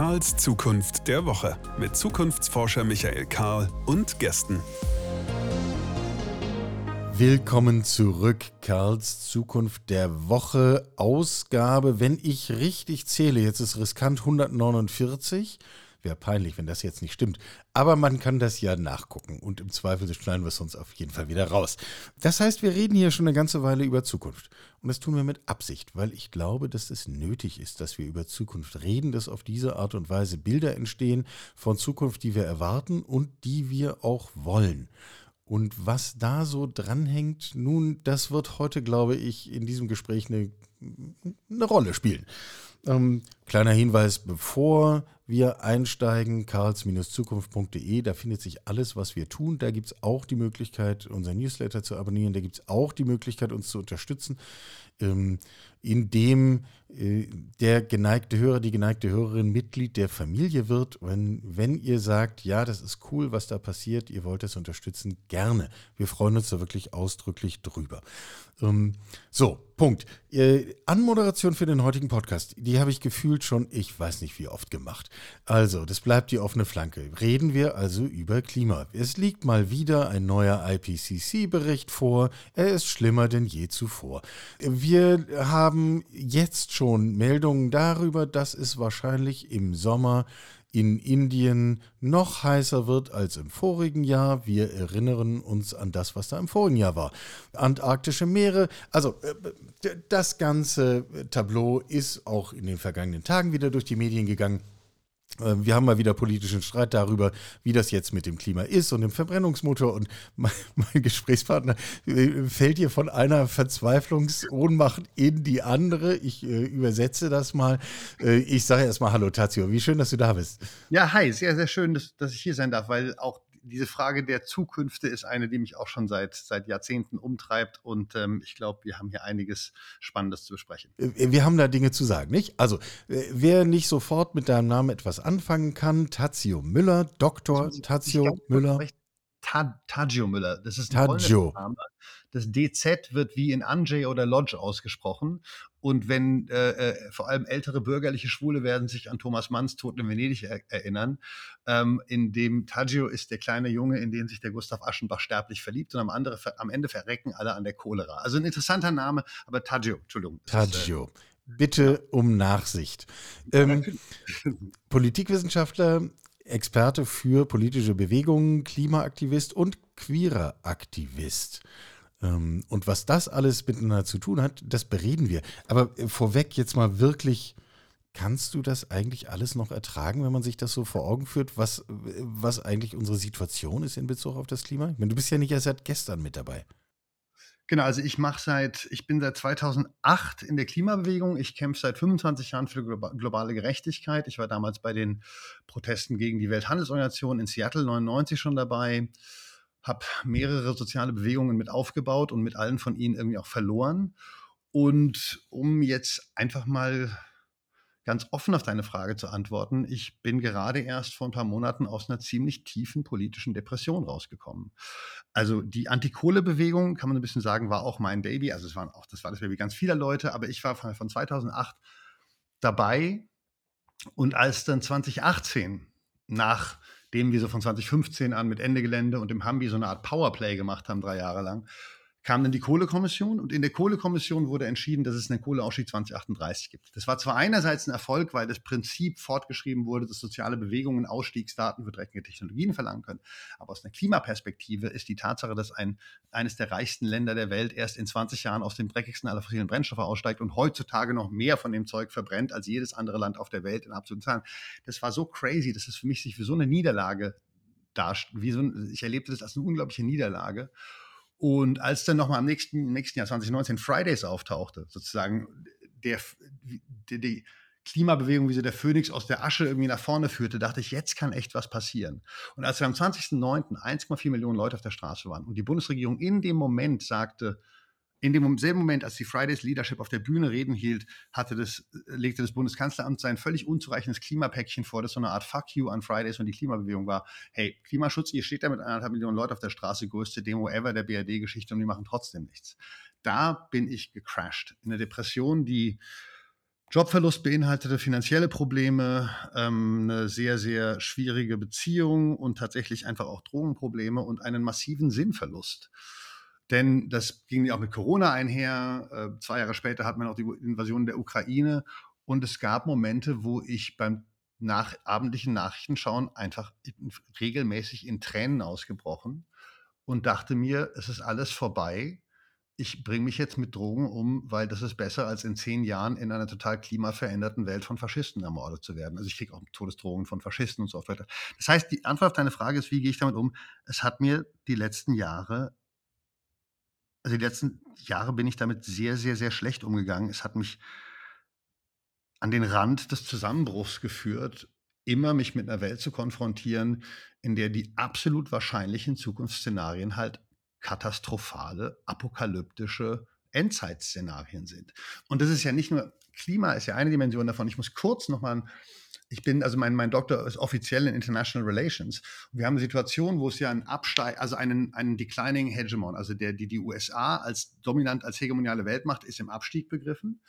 Karls Zukunft der Woche mit Zukunftsforscher Michael Karl und Gästen. Willkommen zurück, Karls Zukunft der Woche, Ausgabe, wenn ich richtig zähle, jetzt ist riskant 149. Wäre peinlich, wenn das jetzt nicht stimmt. Aber man kann das ja nachgucken und im Zweifel schneiden wir es uns auf jeden Fall wieder raus. Das heißt, wir reden hier schon eine ganze Weile über Zukunft. Und das tun wir mit Absicht, weil ich glaube, dass es nötig ist, dass wir über Zukunft reden, dass auf diese Art und Weise Bilder entstehen von Zukunft, die wir erwarten und die wir auch wollen. Und was da so dranhängt, nun, das wird heute, glaube ich, in diesem Gespräch eine, eine Rolle spielen. Ähm, kleiner Hinweis, bevor wir einsteigen, karls-zukunft.de, da findet sich alles, was wir tun. Da gibt es auch die Möglichkeit, unser Newsletter zu abonnieren. Da gibt es auch die Möglichkeit, uns zu unterstützen, ähm, indem der geneigte Hörer, die geneigte Hörerin Mitglied der Familie wird. Wenn, wenn ihr sagt, ja, das ist cool, was da passiert, ihr wollt das unterstützen, gerne. Wir freuen uns da wirklich ausdrücklich drüber. Ähm, so, Punkt. Äh, Anmoderation für den heutigen Podcast, die habe ich gefühlt schon, ich weiß nicht wie oft gemacht. Also, das bleibt die offene Flanke. Reden wir also über Klima. Es liegt mal wieder ein neuer IPCC-Bericht vor. Er ist schlimmer denn je zuvor. Wir haben jetzt schon Meldungen darüber, dass es wahrscheinlich im Sommer in Indien noch heißer wird als im vorigen Jahr. Wir erinnern uns an das, was da im vorigen Jahr war. Antarktische Meere, also äh, das ganze Tableau ist auch in den vergangenen Tagen wieder durch die Medien gegangen. Ähm, wir haben mal wieder politischen Streit darüber, wie das jetzt mit dem Klima ist und dem Verbrennungsmotor. Und mein, mein Gesprächspartner äh, fällt hier von einer Verzweiflungsohnmacht in die andere. Ich äh, übersetze das mal. Äh, ich sage erstmal Hallo Tazio, wie schön, dass du da bist. Ja, hi, sehr, sehr schön, dass, dass ich hier sein darf, weil auch diese Frage der Zukünfte ist eine, die mich auch schon seit, seit Jahrzehnten umtreibt. Und ähm, ich glaube, wir haben hier einiges Spannendes zu besprechen. Äh, wir haben da Dinge zu sagen, nicht? Also, äh, wer nicht sofort mit deinem Namen etwas anfangen kann, Tazio Müller, Dr. Tazio Müller. Tadjo Müller. Das ist ein Tadjo. Das DZ wird wie in Anjay oder Lodge ausgesprochen. Und wenn äh, äh, vor allem ältere bürgerliche Schwule werden sich an Thomas Manns Tod in Venedig er erinnern, ähm, in dem Taggio ist der kleine Junge, in den sich der Gustav Aschenbach sterblich verliebt und am, andere, am Ende verrecken alle an der Cholera. Also ein interessanter Name, aber Taggio, Entschuldigung. Taggio. Ist, äh, Bitte um Nachsicht. Ähm, Politikwissenschaftler, Experte für politische Bewegungen, Klimaaktivist und queerer Aktivist. Ähm, und was das alles miteinander zu tun hat, das bereden wir. Aber äh, vorweg jetzt mal wirklich, kannst du das eigentlich alles noch ertragen, wenn man sich das so vor Augen führt, was, was eigentlich unsere Situation ist in Bezug auf das Klima? Ich meine, du bist ja nicht erst seit gestern mit dabei. Genau, also ich mache seit, ich bin seit 2008 in der Klimabewegung. Ich kämpfe seit 25 Jahren für globale Gerechtigkeit. Ich war damals bei den Protesten gegen die Welthandelsorganisation in Seattle 99 schon dabei habe mehrere soziale Bewegungen mit aufgebaut und mit allen von ihnen irgendwie auch verloren. Und um jetzt einfach mal ganz offen auf deine Frage zu antworten, ich bin gerade erst vor ein paar Monaten aus einer ziemlich tiefen politischen Depression rausgekommen. Also die Antikohle-Bewegung, kann man ein bisschen sagen, war auch mein Baby. Also es waren auch, das war das Baby ganz vieler Leute, aber ich war von 2008 dabei. Und als dann 2018 nach dem wir so von 2015 an mit Ende Gelände und dem Hambi so eine Art Powerplay gemacht haben, drei Jahre lang, kam dann die Kohlekommission und in der Kohlekommission wurde entschieden, dass es einen Kohleausstieg 2038 gibt. Das war zwar einerseits ein Erfolg, weil das Prinzip fortgeschrieben wurde, dass soziale Bewegungen Ausstiegsdaten für dreckige Technologien verlangen können, aber aus einer Klimaperspektive ist die Tatsache, dass ein, eines der reichsten Länder der Welt erst in 20 Jahren aus dem dreckigsten aller fossilen Brennstoffe aussteigt und heutzutage noch mehr von dem Zeug verbrennt als jedes andere Land auf der Welt in absoluten Zahlen. Das war so crazy, dass es für mich sich wie so eine Niederlage darstellt. So ich erlebte das als eine unglaubliche Niederlage. Und als dann nochmal im nächsten, nächsten Jahr 2019 Fridays auftauchte, sozusagen der, die, die Klimabewegung, wie so der Phönix aus der Asche irgendwie nach vorne führte, dachte ich, jetzt kann echt was passieren. Und als wir am 20.09. 1,4 Millionen Leute auf der Straße waren und die Bundesregierung in dem Moment sagte, in dem selben Moment, als die Fridays Leadership auf der Bühne Reden hielt, hatte das, legte das Bundeskanzleramt sein völlig unzureichendes Klimapäckchen vor, das so eine Art Fuck you an Fridays und die Klimabewegung war. Hey, Klimaschutz, ihr steht da mit eineinhalb Millionen Leuten auf der Straße, größte Demo ever der BRD-Geschichte und die machen trotzdem nichts. Da bin ich gecrashed. In der Depression, die Jobverlust beinhaltete finanzielle Probleme, ähm, eine sehr, sehr schwierige Beziehung und tatsächlich einfach auch Drogenprobleme und einen massiven Sinnverlust. Denn das ging ja auch mit Corona einher. Äh, zwei Jahre später hat man auch die Invasion der Ukraine. Und es gab Momente, wo ich beim nach abendlichen Nachrichtenschauen einfach regelmäßig in Tränen ausgebrochen und dachte mir, es ist alles vorbei ich bringe mich jetzt mit Drogen um, weil das ist besser, als in zehn Jahren in einer total klimaveränderten Welt von Faschisten ermordet zu werden. Also ich kriege auch Todesdrohungen von Faschisten und so weiter. Das heißt, die Antwort auf deine Frage ist, wie gehe ich damit um? Es hat mir die letzten Jahre, also die letzten Jahre bin ich damit sehr, sehr, sehr schlecht umgegangen. Es hat mich an den Rand des Zusammenbruchs geführt, immer mich mit einer Welt zu konfrontieren, in der die absolut wahrscheinlichen Zukunftsszenarien halt katastrophale, apokalyptische Endzeitszenarien sind. Und das ist ja nicht nur, Klima ist ja eine Dimension davon. Ich muss kurz nochmal, ich bin, also mein, mein Doktor ist offiziell in International Relations. Wir haben eine Situation, wo es ja einen Absteig, also einen, einen declining Hegemon, also der, die, die USA als dominant, als hegemoniale Weltmacht ist im Abstieg begriffen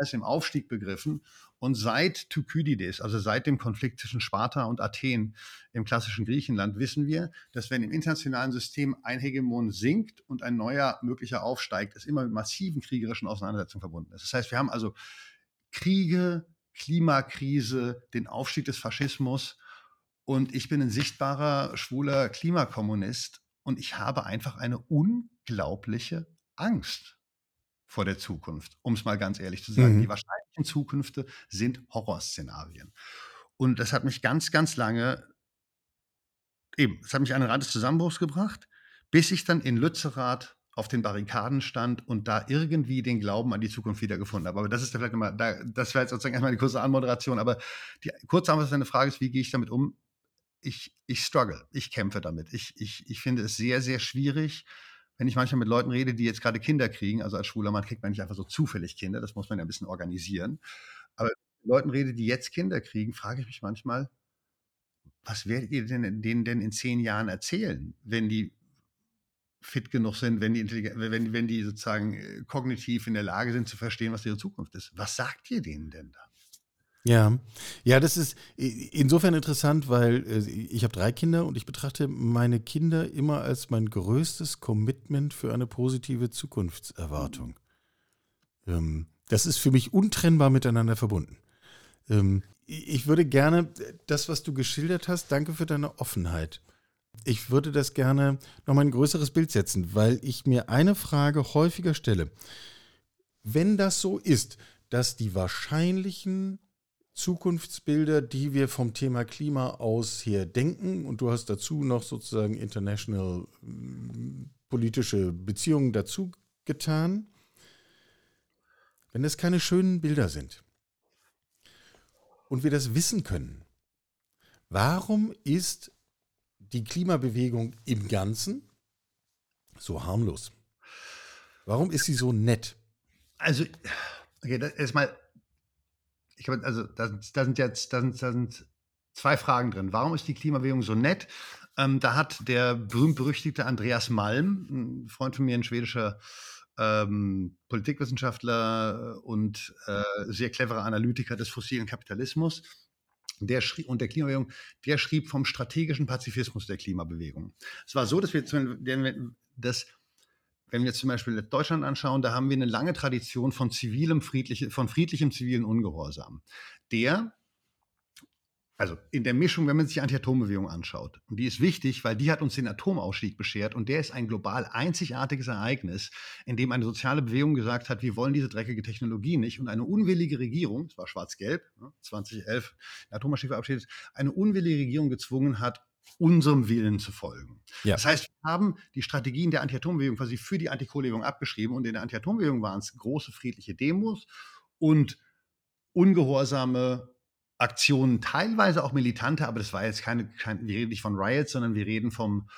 ist im Aufstieg begriffen. Und seit Thukydides, also seit dem Konflikt zwischen Sparta und Athen im klassischen Griechenland, wissen wir, dass wenn im internationalen System ein Hegemon sinkt und ein neuer möglicher aufsteigt, es immer mit massiven kriegerischen Auseinandersetzungen verbunden ist. Das heißt, wir haben also Kriege, Klimakrise, den Aufstieg des Faschismus und ich bin ein sichtbarer schwuler Klimakommunist und ich habe einfach eine unglaubliche Angst vor der Zukunft, um es mal ganz ehrlich zu sagen. Mhm. Die wahrscheinlichen Zukünfte sind Horrorszenarien. Und das hat mich ganz, ganz lange, eben, es hat mich an den Rand des Zusammenbruchs gebracht, bis ich dann in Lützerath auf den Barrikaden stand und da irgendwie den Glauben an die Zukunft wiedergefunden habe. Aber das ist vielleicht immer, das wäre jetzt sozusagen erstmal die kurze Anmoderation, aber die kurze Antwort auf deine Frage ist, wie gehe ich damit um? Ich, ich struggle, ich kämpfe damit. Ich, ich, ich finde es sehr, sehr schwierig, wenn ich manchmal mit Leuten rede, die jetzt gerade Kinder kriegen, also als schwuler Mann kriegt man nicht einfach so zufällig Kinder, das muss man ja ein bisschen organisieren. Aber wenn ich Leuten rede, die jetzt Kinder kriegen, frage ich mich manchmal, was werdet ihr denn, denen denn in zehn Jahren erzählen, wenn die fit genug sind, wenn die, wenn, wenn die sozusagen äh, kognitiv in der Lage sind zu verstehen, was ihre Zukunft ist? Was sagt ihr denen denn da? Ja, ja, das ist insofern interessant, weil äh, ich habe drei Kinder und ich betrachte meine Kinder immer als mein größtes Commitment für eine positive Zukunftserwartung. Ähm, das ist für mich untrennbar miteinander verbunden. Ähm, ich würde gerne das, was du geschildert hast, danke für deine Offenheit. Ich würde das gerne nochmal ein größeres Bild setzen, weil ich mir eine Frage häufiger stelle. Wenn das so ist, dass die wahrscheinlichen Zukunftsbilder, die wir vom Thema Klima aus her denken. Und du hast dazu noch sozusagen international mm, politische Beziehungen dazu getan. Wenn das keine schönen Bilder sind und wir das wissen können, warum ist die Klimabewegung im Ganzen so harmlos? Warum ist sie so nett? Also, okay, erstmal ich glaube, also da, da, sind jetzt da sind, da sind zwei Fragen drin. Warum ist die Klimabewegung so nett? Ähm, da hat der berühmt-berüchtigte Andreas Malm, ein Freund von mir, ein schwedischer ähm, Politikwissenschaftler und äh, sehr cleverer Analytiker des fossilen Kapitalismus, der schrieb, und der Klimabewegung, der schrieb vom strategischen Pazifismus der Klimabewegung. Es war so, dass wir, dass wenn wir zum Beispiel Deutschland anschauen, da haben wir eine lange Tradition von zivilem, friedliche, von friedlichem zivilen Ungehorsam. Der, also in der Mischung, wenn man sich die Anti-Atom-Bewegung anschaut, und die ist wichtig, weil die hat uns den Atomausstieg beschert und der ist ein global einzigartiges Ereignis, in dem eine soziale Bewegung gesagt hat, wir wollen diese dreckige Technologie nicht und eine unwillige Regierung, es war schwarz-gelb, 2011 der Atomausstieg verabschiedet, eine unwillige Regierung gezwungen hat, unserem Willen zu folgen. Ja. Das heißt, wir haben die Strategien der Anti-Atom-Bewegung quasi für die Anti-Kohle-Bewegung abgeschrieben und in der Anti-Atom-Bewegung waren es große friedliche Demos und ungehorsame Aktionen, teilweise auch militante, aber das war jetzt keine, keine wir reden nicht von Riots, sondern wir reden vom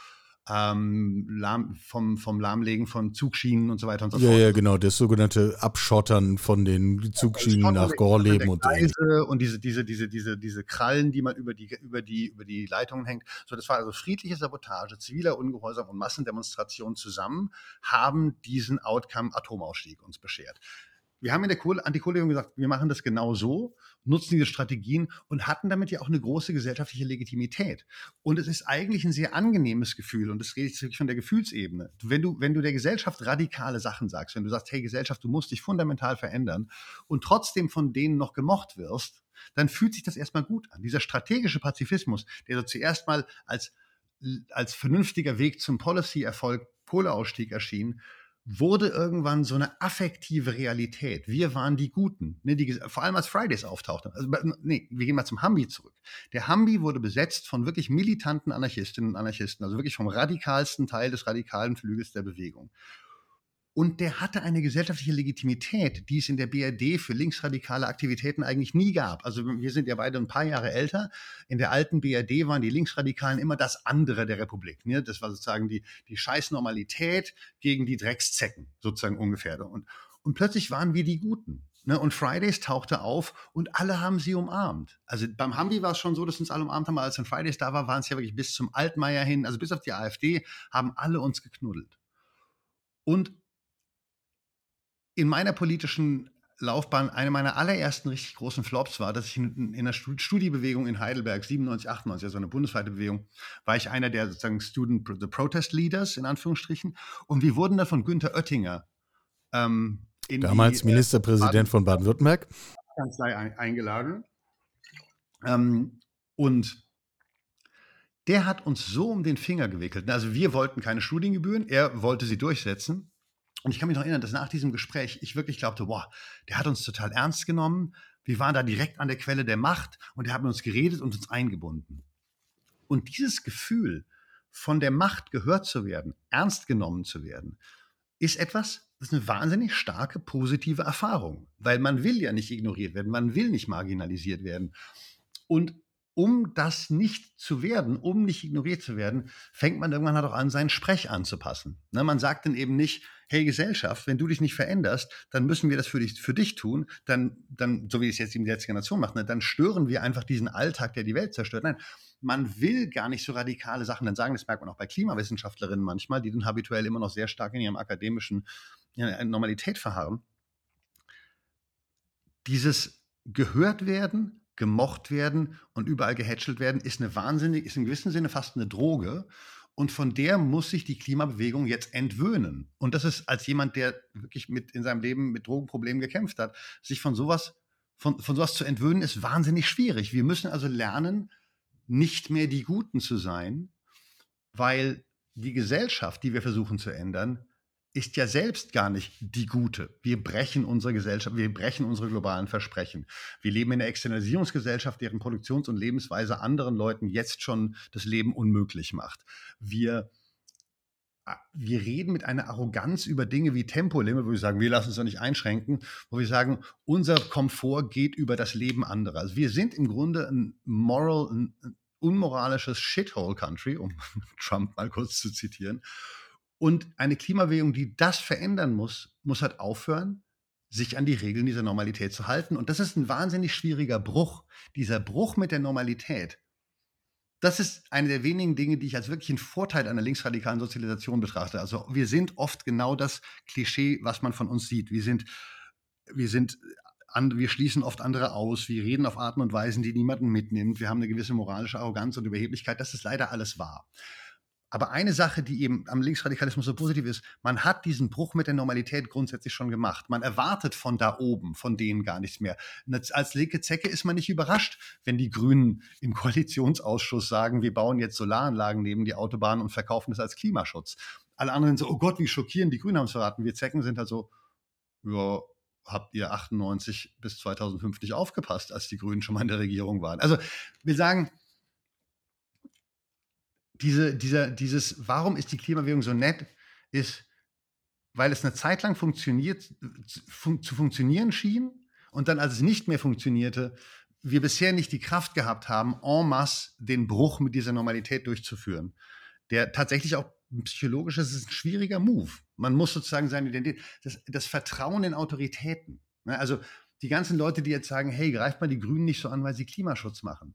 ähm, lahm, vom, vom Lahmlegen von Zugschienen und so weiter und so ja, fort. Ja, genau, das sogenannte Abschottern von den Zugschienen ja, nach Gorleben und Gleise und diese, diese, diese, diese, diese Krallen, die man über die, über, die, über die Leitungen hängt. So, das war also friedliche Sabotage, ziviler Ungehorsam und Massendemonstrationen zusammen haben diesen Outcome Atomausstieg uns beschert. wir haben in der Kohle, gesagt, wir machen das genau so, nutzen diese Strategien und hatten damit ja auch eine große gesellschaftliche Legitimität. Und es ist eigentlich ein sehr angenehmes Gefühl und das rede ich wirklich von der Gefühlsebene. Wenn du, wenn du der Gesellschaft radikale Sachen sagst, wenn du sagst, hey Gesellschaft, du musst dich fundamental verändern und trotzdem von denen noch gemocht wirst, dann fühlt sich das erstmal gut an. Dieser strategische Pazifismus, der so zuerst mal als, als vernünftiger Weg zum Policy-Erfolg Kohleausstieg erschien, wurde irgendwann so eine affektive Realität. Wir waren die Guten. Ne, die, vor allem als Fridays auftauchten. Also, nee, wir gehen mal zum Hambi zurück. Der Hambi wurde besetzt von wirklich militanten Anarchistinnen und Anarchisten, also wirklich vom radikalsten Teil des radikalen Flügels der Bewegung. Und der hatte eine gesellschaftliche Legitimität, die es in der BRD für linksradikale Aktivitäten eigentlich nie gab. Also wir sind ja beide ein paar Jahre älter. In der alten BRD waren die Linksradikalen immer das andere der Republik. Ne? Das war sozusagen die, die Scheißnormalität gegen die Dreckszecken, sozusagen ungefähr. Und, und plötzlich waren wir die Guten. Ne? Und Fridays tauchte auf und alle haben sie umarmt. Also beim Hambi war es schon so, dass uns alle umarmt haben, als dann Fridays da war, waren es ja wirklich bis zum Altmaier hin, also bis auf die AfD, haben alle uns geknuddelt. Und in meiner politischen Laufbahn eine meiner allerersten richtig großen Flops war, dass ich in, in einer Studiebewegung in Heidelberg, 97, 98, also eine bundesweite Bewegung, war ich einer der sozusagen Student the Protest Leaders in Anführungsstrichen. Und wir wurden dann von Günther Oettinger ähm, damals die, äh, Ministerpräsident äh, von Baden-Württemberg Kanzlei ein, eingeladen. Ähm, und der hat uns so um den Finger gewickelt. Also wir wollten keine Studiengebühren, er wollte sie durchsetzen. Und ich kann mich noch erinnern, dass nach diesem Gespräch ich wirklich glaubte, boah, der hat uns total ernst genommen. Wir waren da direkt an der Quelle der Macht und er hat mit uns geredet und uns eingebunden. Und dieses Gefühl, von der Macht gehört zu werden, ernst genommen zu werden, ist etwas, das ist eine wahnsinnig starke positive Erfahrung, weil man will ja nicht ignoriert werden, man will nicht marginalisiert werden. Und um das nicht zu werden, um nicht ignoriert zu werden, fängt man irgendwann halt auch an, seinen Sprech anzupassen. Ne, man sagt dann eben nicht, hey Gesellschaft, wenn du dich nicht veränderst, dann müssen wir das für dich, für dich tun, dann, dann, so wie es jetzt die letzte Generation macht, ne, dann stören wir einfach diesen Alltag, der die Welt zerstört. Nein, man will gar nicht so radikale Sachen dann sagen, das merkt man auch bei Klimawissenschaftlerinnen manchmal, die dann habituell immer noch sehr stark in ihrem akademischen ja, Normalität verharren. Dieses gehört werden, gemocht werden und überall gehätschelt werden, ist eine wahnsinnig, ist in gewissem Sinne fast eine Droge. Und von der muss sich die Klimabewegung jetzt entwöhnen. Und das ist als jemand, der wirklich mit in seinem Leben mit Drogenproblemen gekämpft hat, sich von sowas, von, von sowas zu entwöhnen, ist wahnsinnig schwierig. Wir müssen also lernen, nicht mehr die Guten zu sein, weil die Gesellschaft, die wir versuchen zu ändern, ist ja selbst gar nicht die gute. Wir brechen unsere Gesellschaft, wir brechen unsere globalen Versprechen. Wir leben in einer Externalisierungsgesellschaft, deren Produktions- und Lebensweise anderen Leuten jetzt schon das Leben unmöglich macht. Wir, wir reden mit einer Arroganz über Dinge wie Tempolimit, wo wir sagen, wir lassen uns doch nicht einschränken, wo wir sagen, unser Komfort geht über das Leben anderer. Also wir sind im Grunde ein moral, ein unmoralisches Shithole-Country, um Trump mal kurz zu zitieren. Und eine Klimabewegung, die das verändern muss, muss halt aufhören, sich an die Regeln dieser Normalität zu halten. Und das ist ein wahnsinnig schwieriger Bruch. Dieser Bruch mit der Normalität, das ist eine der wenigen Dinge, die ich als wirklich einen Vorteil einer linksradikalen Sozialisation betrachte. Also wir sind oft genau das Klischee, was man von uns sieht. Wir sind, wir sind, wir schließen oft andere aus. Wir reden auf Arten und Weisen, die niemanden mitnimmt. Wir haben eine gewisse moralische Arroganz und Überheblichkeit. Das ist leider alles wahr. Aber eine Sache, die eben am Linksradikalismus so positiv ist, man hat diesen Bruch mit der Normalität grundsätzlich schon gemacht. Man erwartet von da oben, von denen gar nichts mehr. Als linke Zecke ist man nicht überrascht, wenn die Grünen im Koalitionsausschuss sagen, wir bauen jetzt Solaranlagen neben die Autobahn und verkaufen das als Klimaschutz. Alle anderen so, oh Gott, wie schockierend, die Grünen haben es verraten. Wir Zecken sind halt so, ja, habt ihr 98 bis 2005 nicht aufgepasst, als die Grünen schon mal in der Regierung waren. Also wir sagen, diese, dieser, dieses, warum ist die Klimabewegung so nett, ist, weil es eine Zeit lang funktioniert, fun zu funktionieren schien und dann, als es nicht mehr funktionierte, wir bisher nicht die Kraft gehabt haben, en masse den Bruch mit dieser Normalität durchzuführen. Der tatsächlich auch psychologisch ist, ist ein schwieriger Move. Man muss sozusagen seine Identität, das, das Vertrauen in Autoritäten. Ne? Also die ganzen Leute, die jetzt sagen, hey, greift mal die Grünen nicht so an, weil sie Klimaschutz machen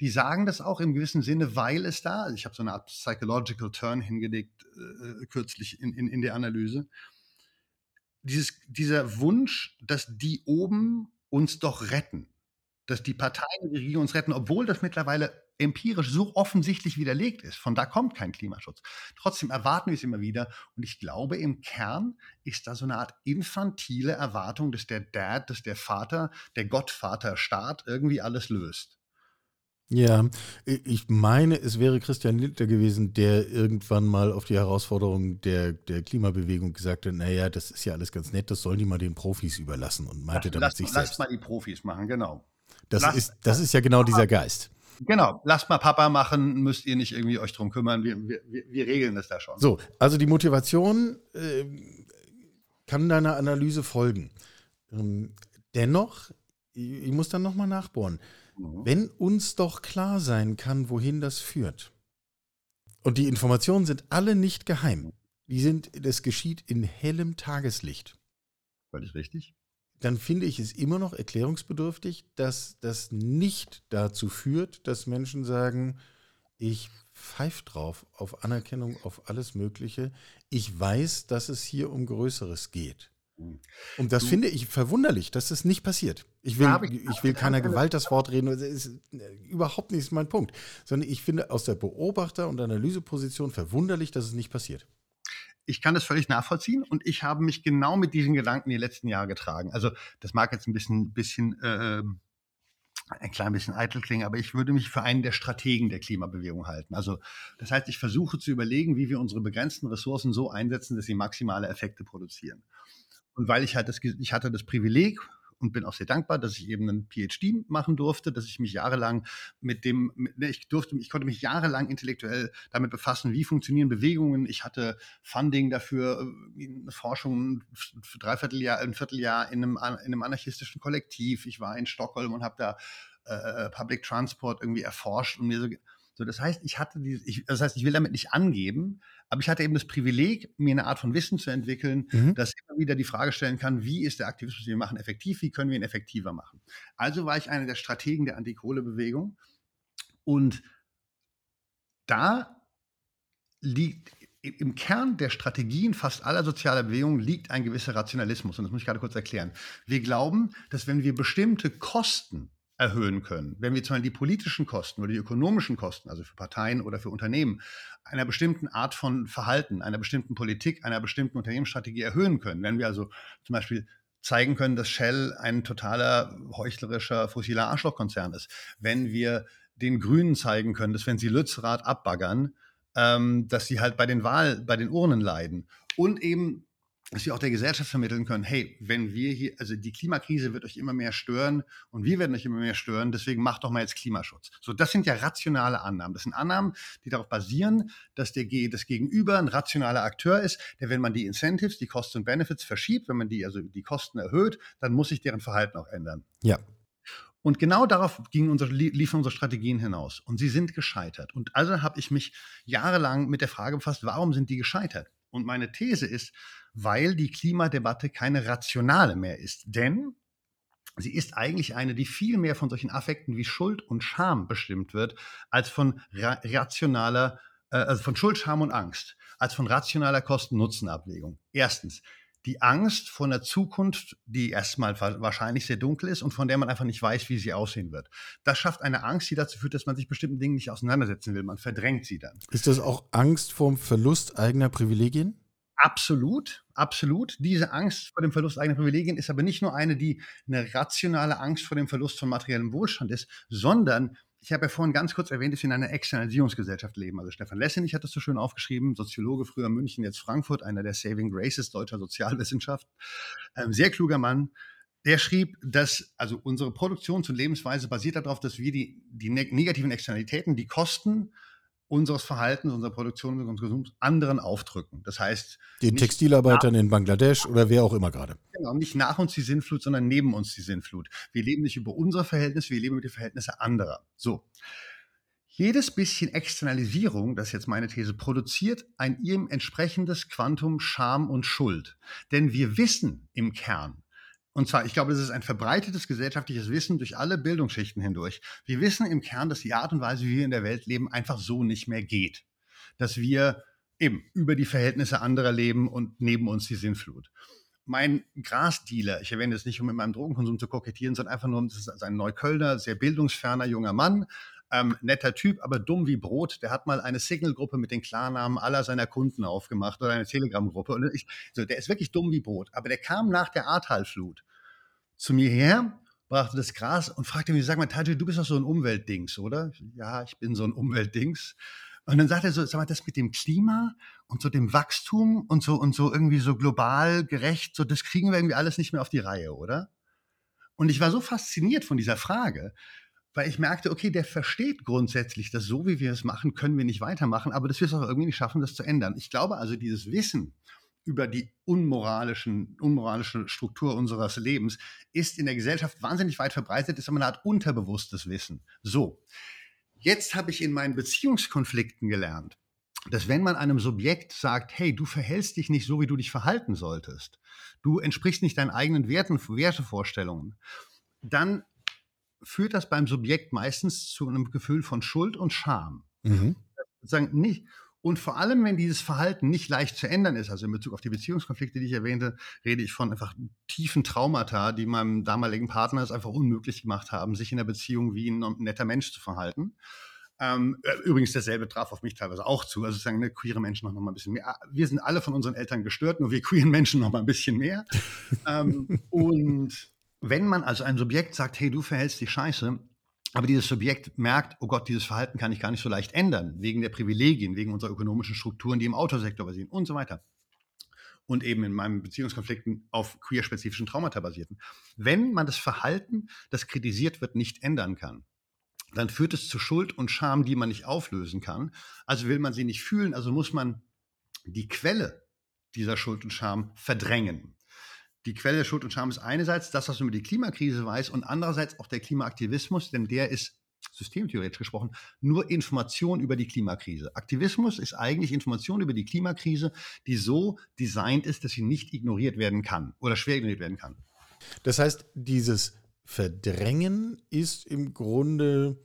die sagen das auch im gewissen Sinne, weil es da, also ich habe so eine Art Psychological Turn hingelegt äh, kürzlich in, in, in der Analyse, dieses, dieser Wunsch, dass die oben uns doch retten, dass die Parteien die Regierung uns retten, obwohl das mittlerweile empirisch so offensichtlich widerlegt ist. Von da kommt kein Klimaschutz. Trotzdem erwarten wir es immer wieder. Und ich glaube, im Kern ist da so eine Art infantile Erwartung, dass der Dad, dass der Vater, der Gottvater-Staat irgendwie alles löst. Ja, ich meine, es wäre Christian Lindner gewesen, der irgendwann mal auf die Herausforderung der, der Klimabewegung gesagt hat, naja, das ist ja alles ganz nett, das sollen die mal den Profis überlassen und meinte damit lass, sich lass selbst. mal die Profis machen, genau. Das lass- ist, das ist ja genau dieser Geist. Genau, lasst mal Papa machen, müsst ihr nicht irgendwie euch drum kümmern, wir, wir, wir wir regeln das da schon. So, also die Motivation äh, kann deiner Analyse folgen. Ähm, dennoch, ich, ich muss dann nochmal nachbohren. Mhm. Wenn uns doch klar sein kann, wohin das führt, und die Informationen sind alle nicht geheim, die sind, das geschieht in hellem Tageslicht, Völlig richtig. dann finde ich es immer noch erklärungsbedürftig, dass das nicht dazu führt, dass Menschen sagen, ich pfeif drauf auf Anerkennung, auf alles Mögliche. Ich weiß, dass es hier um Größeres geht. Mhm. Und das Du- finde ich verwunderlich, dass das nicht passiert. Ich will, ich- ich will keiner keine- Gewalt das Wort reden, das ist äh, überhaupt nicht mein Punkt. Sondern ich finde aus der Beobachter- und Analyseposition verwunderlich, dass es nicht passiert. ich kann das völlig nachvollziehen und ich habe mich genau mit diesen Gedanken die letzten Jahre getragen. Also das mag jetzt ein bisschen, bisschen äh, ein klein bisschen eitel klingen, aber ich würde mich für einen der Strategen der Klimabewegung halten. Also das heißt, ich versuche zu überlegen, wie wir unsere begrenzten Ressourcen so einsetzen, dass sie maximale Effekte produzieren. Und weil ich halt das, ich hatte das Privileg und bin auch sehr dankbar, dass ich eben einen PhD machen durfte, dass ich mich jahrelang mit dem, mit, ne, ich durfte, ich konnte mich jahrelang intellektuell damit befassen, wie funktionieren Bewegungen. Ich hatte Funding dafür, äh, Forschung für dreiviertel Jahr, ein Vierteljahr in einem, in einem anarchistischen Kollektiv. Ich war in Stockholm und habe da äh, Public Transport irgendwie erforscht und mir so, so das heißt, ich hatte diese, ich, das heißt, ich will damit nicht angeben, aber ich hatte eben das Privileg, mir eine Art von Wissen zu entwickeln, Mhm. dass ich immer wieder die Frage stellen kann, wie ist der Aktivismus, den wir machen, effektiv, wie können wir ihn effektiver machen. Also war ich einer der Strategen der Antikohlebewegung und da liegt im Kern der Strategien fast aller sozialer Bewegungen liegt ein gewisser Rationalismus. Und das muss ich gerade kurz erklären. Wir glauben, dass wenn wir bestimmte Kosten erhöhen können, wenn wir zum Beispiel die politischen Kosten oder die ökonomischen Kosten, also für Parteien oder für Unternehmen, einer bestimmten Art von Verhalten, einer bestimmten Politik, einer bestimmten Unternehmensstrategie erhöhen können, wenn wir also zum Beispiel zeigen können, dass Shell ein totaler heuchlerischer fossiler Arschlochkonzern ist, wenn wir den Grünen zeigen können, dass wenn sie Lützerath abbaggern, ähm, dass sie halt bei den Wahl, bei den Urnen leiden und eben, dass wir auch der Gesellschaft vermitteln können, hey, wenn wir hier, also die Klimakrise wird euch immer mehr stören und wir werden euch immer mehr stören, deswegen macht doch mal jetzt Klimaschutz. So, das sind ja rationale Annahmen. Das sind Annahmen, die darauf basieren, dass der, das Gegenüber ein rationaler Akteur ist, der, wenn man die Incentives, die Kosten und Benefits verschiebt, wenn man die, also die Kosten erhöht, dann muss sich deren Verhalten auch ändern. Ja. Und genau darauf gingen unsere, lie- liefen unsere Strategien hinaus. Und sie sind gescheitert. Und also habe ich mich jahrelang mit der Frage befasst, warum sind die gescheitert? Und meine These ist, weil die Klimadebatte keine rationale mehr ist. Denn sie ist eigentlich eine, die viel mehr von solchen Affekten wie Schuld und Scham bestimmt wird, als von ra rationaler, äh, also von Schuld, Scham und Angst, als von rationaler Kosten-Nutzen-Abwägung. Erstens, die Angst vor einer Zukunft, die erstmal wa- wahrscheinlich sehr dunkel ist und von der man einfach nicht weiß, wie sie aussehen wird. Das schafft eine Angst, die dazu führt, dass man sich bestimmten Dingen nicht auseinandersetzen will. Man verdrängt sie dann. Ist das auch Angst vorm Verlust eigener Privilegien? Absolut, absolut. Diese Angst vor dem Verlust eigener Privilegien ist aber nicht nur eine, die eine rationale Angst vor dem Verlust von materiellem Wohlstand ist, sondern ich habe ja vorhin ganz kurz erwähnt, dass wir in einer Externalisierungsgesellschaft leben. Also Stefan Lessenich hat das so schön aufgeschrieben, Soziologe früher München, jetzt Frankfurt, einer der Saving Graces deutscher Sozialwissenschaft. Ähm, sehr kluger Mann. Der schrieb, dass also unsere Produktions- und Lebensweise basiert darauf, dass wir die, die neg negativen Externalitäten, die Kosten unseres Verhaltens, unserer Produktion und unseres Konsums anderen aufdrücken. Das heißt, Den Textilarbeitern in Bangladesch oder wer auch immer gerade. Genau, nicht nach uns die Sinnflut, sondern neben uns die Sinnflut. Wir leben nicht über unsere Verhältnisse, wir leben über die Verhältnisse anderer. So. Jedes bisschen Externalisierung, das ist jetzt meine These, produziert ein ihm entsprechendes Quantum Scham und Schuld. Denn wir wissen im Kern, und zwar, ich glaube, das ist ein verbreitetes gesellschaftliches Wissen durch alle Bildungsschichten hindurch. Wir wissen im Kern, dass die Art und Weise, wie wir in der Welt leben, einfach so nicht mehr geht. Dass wir eben über die Verhältnisse anderer leben und neben uns die Sinnflut. mein Grasdealer, ich erwähne es nicht, um mit meinem Drogenkonsum zu kokettieren, sondern einfach nur, das ist ein Neuköllner, sehr bildungsferner junger Mann, ähm, netter Typ, aber dumm wie Brot. Der hat mal eine Signal-Gruppe mit den Klarnamen aller seiner Kunden aufgemacht oder eine Telegram-Gruppe. So, der ist wirklich dumm wie Brot. Aber der kam nach der Ahrtalflut zu mir her, brachte das Gras und fragte mich, sag mal, Taji, du bist doch so ein Umweltdings, oder? Ja, ich bin so ein Umweltdings. Und dann sagt er so, sag mal, das mit dem Klima und so dem Wachstum und so und so irgendwie so global gerecht, so das kriegen wir irgendwie alles nicht mehr auf die Reihe, oder? Und ich war so fasziniert von dieser Frage, weil ich merkte, okay, der versteht grundsätzlich, dass so wie wir es machen, können wir nicht weitermachen, aber dass wir es auch irgendwie nicht schaffen, das zu ändern. Ich glaube also, dieses Wissen über die unmoralischen, unmoralische Struktur unseres Lebens ist in der Gesellschaft wahnsinnig weit verbreitet, ist aber eine Art unterbewusstes Wissen. So. Jetzt habe ich in meinen Beziehungskonflikten gelernt, dass wenn man einem Subjekt sagt, hey, du verhältst dich nicht so, wie du dich verhalten solltest, du entsprichst nicht deinen eigenen Werten, Wertevorstellungen, dann führt das beim Subjekt meistens zu einem Gefühl von Schuld und Scham. Mhm. Nicht, und vor allem, wenn dieses Verhalten nicht leicht zu ändern ist, also in Bezug auf die Beziehungskonflikte, die ich erwähnte, rede ich von einfach tiefen Traumata, die meinem damaligen Partner es einfach unmöglich gemacht haben, sich in der Beziehung wie ein netter Mensch zu verhalten. Ähm, äh, übrigens, dasselbe traf auf mich teilweise auch zu. Also sozusagen, ne, queere Menschen noch, noch mal ein bisschen mehr. Wir sind alle von unseren Eltern gestört, nur wir queeren Menschen noch mal ein bisschen mehr. ähm, und wenn man also ein Subjekt sagt, hey, du verhältst dich scheiße, aber dieses Subjekt merkt, oh Gott, dieses Verhalten kann ich gar nicht so leicht ändern, wegen der Privilegien, wegen unserer ökonomischen Strukturen, die im Autosektor basieren und so weiter. Und eben in meinen Beziehungskonflikten auf queer-spezifischen Traumata basierten. Wenn man das Verhalten, das kritisiert wird, nicht ändern kann, dann führt es zu Schuld und Scham, die man nicht auflösen kann. Also will man sie nicht fühlen, also muss man die Quelle dieser Schuld und Scham verdrängen die Quelle Schuld und Scham ist einerseits das, was man über die Klimakrise weiß und andererseits auch der Klimaaktivismus, denn der ist systemtheoretisch gesprochen nur Information über die Klimakrise. Aktivismus ist eigentlich Information über die Klimakrise, die so designt ist, dass sie nicht ignoriert werden kann oder schwer ignoriert werden kann. Das heißt, dieses Verdrängen ist im Grunde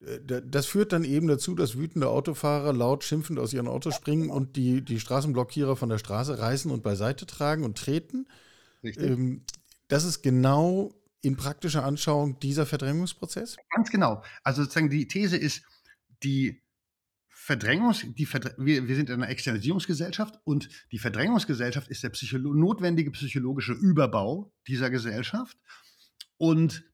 äh, das führt dann eben dazu, dass wütende Autofahrer laut schimpfend aus ihren Autos springen und die, die Straßenblockierer von der Straße reißen und beiseite tragen und treten. Ähm, das ist genau in praktischer Anschauung dieser Verdrängungsprozess? Ganz genau. Also sozusagen die These ist, die Verdrängungs, die Verdr wir, wir, sind in einer Externalisierungsgesellschaft und die Verdrängungsgesellschaft ist der Psycholo notwendige psychologische Überbau dieser Gesellschaft. Und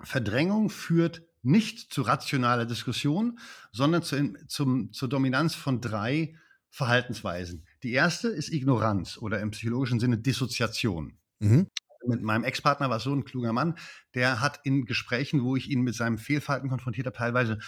Verdrängung führt nicht zu rationaler Diskussion, sondern zu, zum, zur Dominanz von drei Verhaltensweisen. Die erste ist Ignoranz oder im psychologischen Sinne Dissoziation. Mhm. Mit meinem Ex-Partner war so ein kluger Mann, der hat in Gesprächen, wo ich ihn mit seinem Fehlverhalten konfrontiert habe, teilweise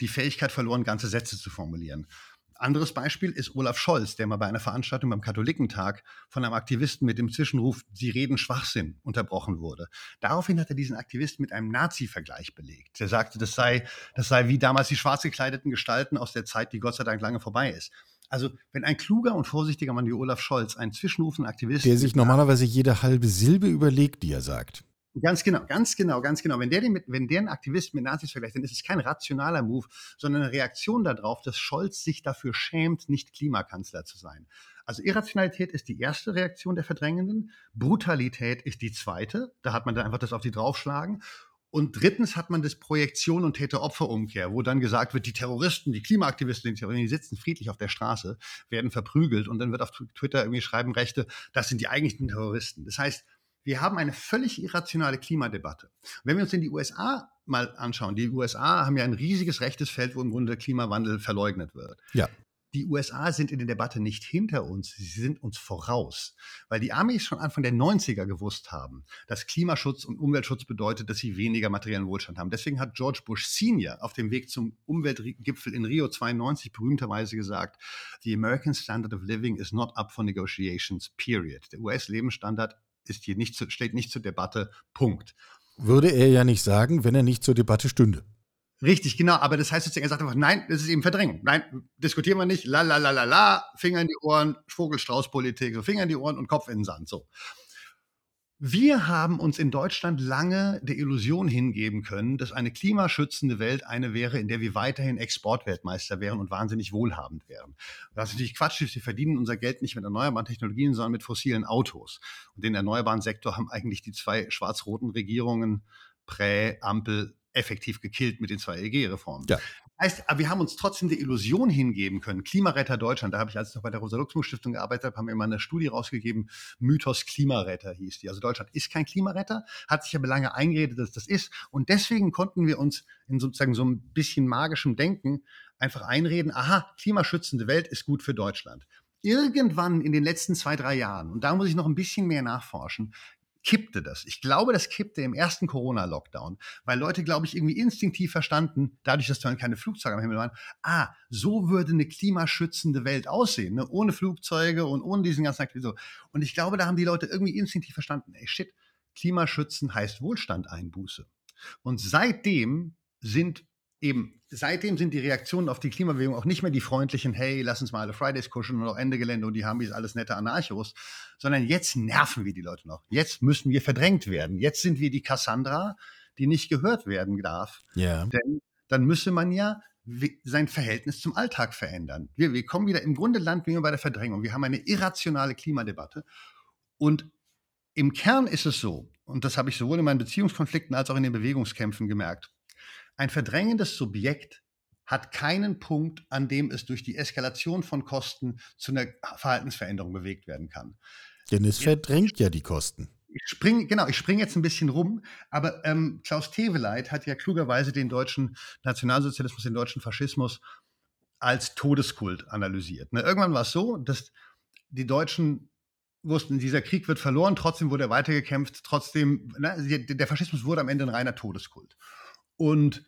die Fähigkeit verloren, ganze Sätze zu formulieren. Anderes Beispiel ist Olaf Scholz, der mal bei einer Veranstaltung beim Katholikentag von einem Aktivisten mit dem Zwischenruf, Sie reden Schwachsinn, unterbrochen wurde. Daraufhin hat er diesen Aktivisten mit einem Nazi-Vergleich belegt. Er sagte, das sei, das sei wie damals die schwarz gekleideten Gestalten aus der Zeit, die Gott sei Dank lange vorbei ist. Also, wenn ein kluger und vorsichtiger Mann wie Olaf Scholz, ein zwischenrufender Aktivist. Der sich normalerweise jede halbe Silbe überlegt, die er sagt. Ganz genau, ganz genau, ganz genau. Wenn der, den mit, wenn der einen Aktivist mit Nazis vergleicht, dann ist es kein rationaler Move, sondern eine Reaktion darauf, dass Scholz sich dafür schämt, nicht Klimakanzler zu sein. Also Irrationalität ist die erste Reaktion der Verdrängenden, Brutalität ist die zweite, da hat man dann einfach das auf die draufschlagen und drittens hat man das Projektion und Täter-Opfer-Umkehr, wo dann gesagt wird, die Terroristen, die Klimaaktivisten, die sitzen friedlich auf der Straße, werden verprügelt und dann wird auf Twitter irgendwie schreiben Rechte, das sind die eigentlichen Terroristen. Das heißt, wir haben eine völlig irrationale Klimadebatte. Wenn wir uns in die USA mal anschauen, die USA haben ja ein riesiges rechtes Feld, wo im Grunde der Klimawandel verleugnet wird. Ja die USA sind in der Debatte nicht hinter uns, sie sind uns voraus. Weil die Amis schon Anfang der 90er gewusst haben, dass Klimaschutz und Umweltschutz bedeutet, dass sie weniger materiellen Wohlstand haben. Deswegen hat George Bush Senior auf dem Weg zum Umweltgipfel in Rio 92 berühmterweise gesagt, The American Standard of Living is not up for negotiations, period. Der US-Lebensstandard ist hier nicht zu, steht nicht zur Debatte, Punkt. Würde er ja nicht sagen, wenn er nicht zur Debatte stünde. Richtig, genau. Aber das heißt sozusagen, er sagt einfach, nein, das ist eben Verdrängung. Nein, diskutieren wir nicht. La, la, la, la, la, Finger in die Ohren, Vogelstraußpolitik, so Finger in die Ohren und Kopf in den Sand, so. Wir haben uns in Deutschland lange der Illusion hingeben können, dass eine klimaschützende Welt eine wäre, in der wir weiterhin Exportweltmeister wären und wahnsinnig wohlhabend wären. Das ist natürlich Quatsch. Wir verdienen unser Geld nicht mit erneuerbaren Technologien, sondern mit fossilen Autos. Und den erneuerbaren Sektor haben eigentlich die zwei schwarz-roten Regierungen Prä, Ampel effektiv gekillt mit den zwei EG-Reformen. Ja. Heißt, wir haben uns trotzdem der Illusion hingeben können. Klimaretter Deutschland, da habe ich, als ich noch bei der Rosa-Luxemburg-Stiftung gearbeitet habe, haben wir mal eine Studie rausgegeben, Mythos Klimaretter hieß die. Also Deutschland ist kein Klimaretter, hat sich aber lange eingeredet, dass das ist. Und deswegen konnten wir uns in sozusagen so ein bisschen magischem Denken einfach einreden, aha, klimaschützende Welt ist gut für Deutschland. Irgendwann in den letzten zwei, drei Jahren, und da muss ich noch ein bisschen mehr nachforschen, kippte das. Ich glaube, das kippte im ersten Corona-Lockdown, weil Leute, glaube ich, irgendwie instinktiv verstanden, dadurch, dass dann keine Flugzeuge am Himmel waren, ah, so würde eine klimaschützende Welt aussehen, ne? ohne Flugzeuge und ohne diesen ganzen Aktivitäten. Und ich glaube, da haben die Leute irgendwie instinktiv verstanden, ey, shit, Klimaschützen heißt Wohlstand einbuße. Und seitdem sind eben, seitdem sind die Reaktionen auf die Klimabewegung auch nicht mehr die freundlichen, hey, lass uns mal alle Fridays kuscheln und auch Ende Gelände und die haben wie alles nette Anarchos, sondern jetzt nerven wir die Leute noch. Jetzt müssen wir verdrängt werden. Jetzt sind wir die Cassandra, die nicht gehört werden darf. Ja. Denn dann müsse man ja sein Verhältnis zum Alltag verändern. Wir, wir kommen wieder, im Grunde landen wir bei der Verdrängung. Wir haben eine irrationale Klimadebatte und im Kern ist es so, und das habe ich sowohl in meinen Beziehungskonflikten als auch in den Bewegungskämpfen gemerkt, ein verdrängendes Subjekt hat keinen Punkt, an dem es durch die Eskalation von Kosten zu einer Verhaltensveränderung bewegt werden kann. Denn es verdrängt ja die Kosten. Ich springe, genau, ich springe jetzt ein bisschen rum, aber ähm, Klaus Teweleit hat ja klugerweise den deutschen Nationalsozialismus, den deutschen Faschismus als Todeskult analysiert. Ne? Irgendwann war es so, dass die Deutschen wussten, dieser Krieg wird verloren, trotzdem wurde er weitergekämpft, trotzdem, ne, der Faschismus wurde am Ende ein reiner Todeskult. Und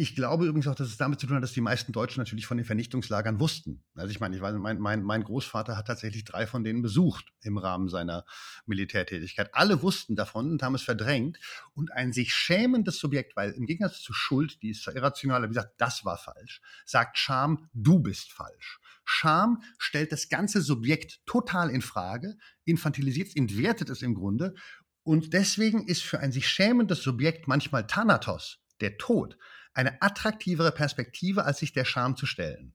ich glaube übrigens auch, dass es damit zu tun hat, dass die meisten Deutschen natürlich von den Vernichtungslagern wussten. Also ich meine, ich weiß, mein, mein, mein Großvater hat tatsächlich drei von denen besucht im Rahmen seiner Militärtätigkeit. Alle wussten davon und haben es verdrängt. Und ein sich schämendes Subjekt, weil im Gegensatz zu Schuld, die ist irrational, wie gesagt, das war falsch, sagt Scham, du bist falsch. Scham stellt das ganze Subjekt total in Frage, infantilisiert, entwertet es im Grunde. Und deswegen ist für ein sich schämendes Subjekt manchmal Thanatos, der Tod, eine attraktivere Perspektive, als sich der Scham zu stellen.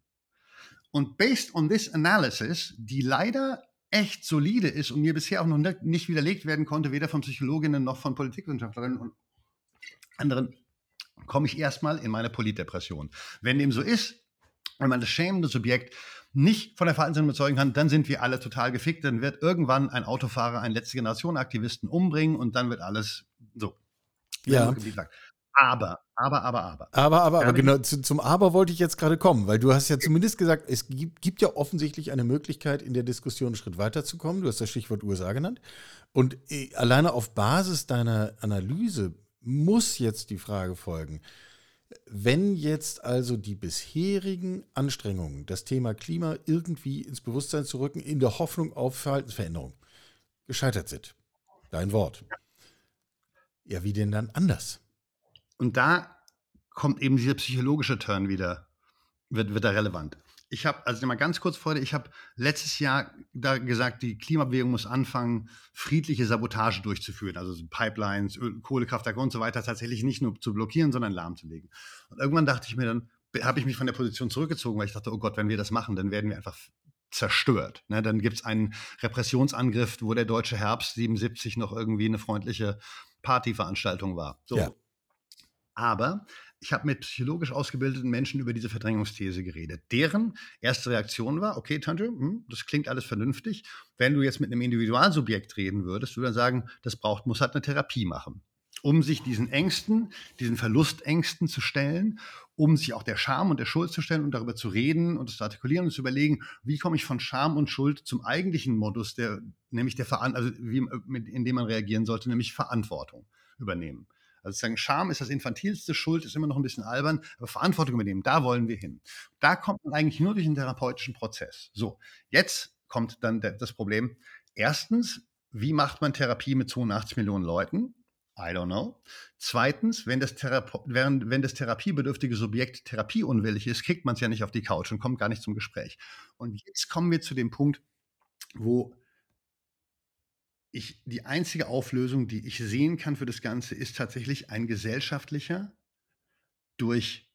Und based on this analysis, die leider echt solide ist und mir bisher auch noch nicht widerlegt werden konnte, weder von Psychologinnen noch von Politikwissenschaftlerinnen und anderen, komme ich erstmal in meine Politdepression. Wenn dem so ist, wenn man das schämende Subjekt nicht von der Verhaltensänderung überzeugen kann, dann sind wir alle total gefickt. Dann wird irgendwann ein Autofahrer einen letzte Generation Aktivisten umbringen und dann wird alles so. Ja. Aber, aber, aber, aber. Aber, aber, aber genau, zu, zum Aber wollte ich jetzt gerade kommen, weil du hast ja zumindest gesagt, es gibt, gibt, ja offensichtlich eine Möglichkeit, in der Diskussion einen Schritt weiterzukommen. Du hast das Stichwort USA genannt. Und äh, alleine auf Basis deiner Analyse muss jetzt die Frage folgen, wenn jetzt also die bisherigen Anstrengungen, das Thema Klima irgendwie ins Bewusstsein zu rücken, in der Hoffnung auf Verhaltensveränderung gescheitert sind, dein Wort. Ja, wie denn dann anders? Und da kommt eben dieser psychologische Turn wieder, wird, wird da relevant. Ich habe, also mal ganz kurz vorher, ich habe letztes Jahr da gesagt, die Klimabewegung muss anfangen, friedliche Sabotage durchzuführen, also Pipelines, Öl, Kohlekraftwerke und so weiter tatsächlich nicht nur zu blockieren, sondern lahmzulegen. Und irgendwann dachte ich mir dann, habe ich mich von der Position zurückgezogen, weil ich dachte, oh Gott, wenn wir das machen, dann werden wir einfach zerstört. Ne? Dann gibt es einen Repressionsangriff, wo der deutsche Herbst 77 noch irgendwie eine freundliche Partyveranstaltung war. So. Ja. Aber ich habe mit psychologisch ausgebildeten Menschen über diese Verdrängungsthese geredet. Deren erste Reaktion war, okay, Tante, hm, das klingt alles vernünftig. Wenn du jetzt mit einem Individualsubjekt reden würdest, würde dann sagen, das braucht, muss halt eine Therapie machen, um sich diesen Ängsten, diesen Verlustängsten zu stellen, um sich auch der Scham und der Schuld zu stellen und darüber zu reden und es zu artikulieren und zu überlegen, wie komme ich von Scham und Schuld zum eigentlichen Modus, der, nämlich der Veran also wie, mit, in dem man reagieren sollte, nämlich Verantwortung übernehmen. Also sagen, Scham ist das Infantilste, Schuld ist immer noch ein bisschen albern, aber Verantwortung übernehmen, da wollen wir hin. Da kommt man eigentlich nur durch einen therapeutischen Prozess. So, jetzt kommt dann das Problem. Erstens, wie macht man Therapie mit 82 Millionen Leuten? I don't know. Zweitens, wenn das, wenn, wenn das therapiebedürftige Subjekt therapieunwillig ist, kriegt man es ja nicht auf die Couch und kommt gar nicht zum Gespräch. Und jetzt kommen wir zu dem Punkt, wo ich, die einzige Auflösung, die ich sehen kann für das Ganze, ist tatsächlich ein gesellschaftlicher, durch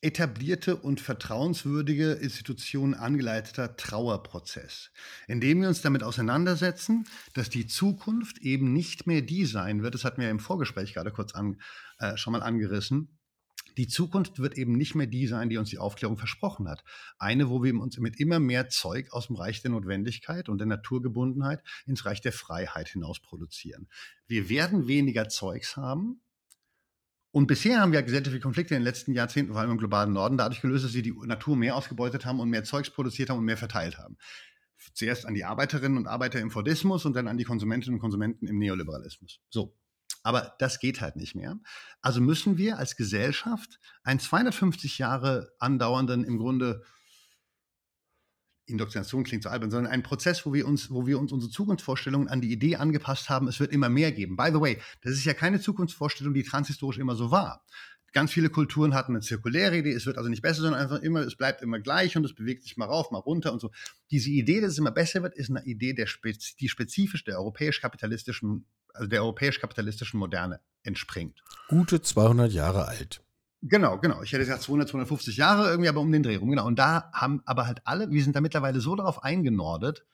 etablierte und vertrauenswürdige Institutionen angeleiteter Trauerprozess, in dem wir uns damit auseinandersetzen, dass die Zukunft eben nicht mehr die sein wird, das hatten wir ja im Vorgespräch gerade kurz an, äh, schon mal angerissen, die Zukunft wird eben nicht mehr die sein, die uns die Aufklärung versprochen hat. Eine, wo wir uns mit immer mehr Zeug aus dem Reich der Notwendigkeit und der Naturgebundenheit ins Reich der Freiheit hinaus produzieren. Wir werden weniger Zeugs haben, und bisher haben wir gesellschaftliche Konflikte in den letzten Jahrzehnten, vor allem im globalen Norden, dadurch gelöst, dass sie die Natur mehr ausgebeutet haben und mehr Zeugs produziert haben und mehr verteilt haben. Zuerst an die Arbeiterinnen und Arbeiter im Fordismus und dann an die Konsumentinnen und Konsumenten im Neoliberalismus. So. Aber das geht halt nicht mehr. Also müssen wir als Gesellschaft einen 250 Jahre andauernden, im Grunde Indoktrination klingt so albern, sondern ein Prozess, wo wir uns, wo wir uns unsere Zukunftsvorstellungen an die Idee angepasst haben, es wird immer mehr geben. By the way, das ist ja keine Zukunftsvorstellung, die transhistorisch immer so war. Ganz viele Kulturen hatten eine zirkuläre Idee, es wird also nicht besser, sondern einfach immer, es bleibt immer gleich und es bewegt sich mal rauf, mal runter und so. Diese Idee, dass es immer besser wird, ist eine Idee, der Spez die spezifisch der europäisch-kapitalistischen also der europäisch-kapitalistischen Moderne entspringt. Gute 200 Jahre alt. Genau, genau. Ich hätte gesagt 200, 250 Jahre irgendwie, aber um den Dreh rum. Genau. Und da haben aber halt alle, wir sind da mittlerweile so darauf eingenordet,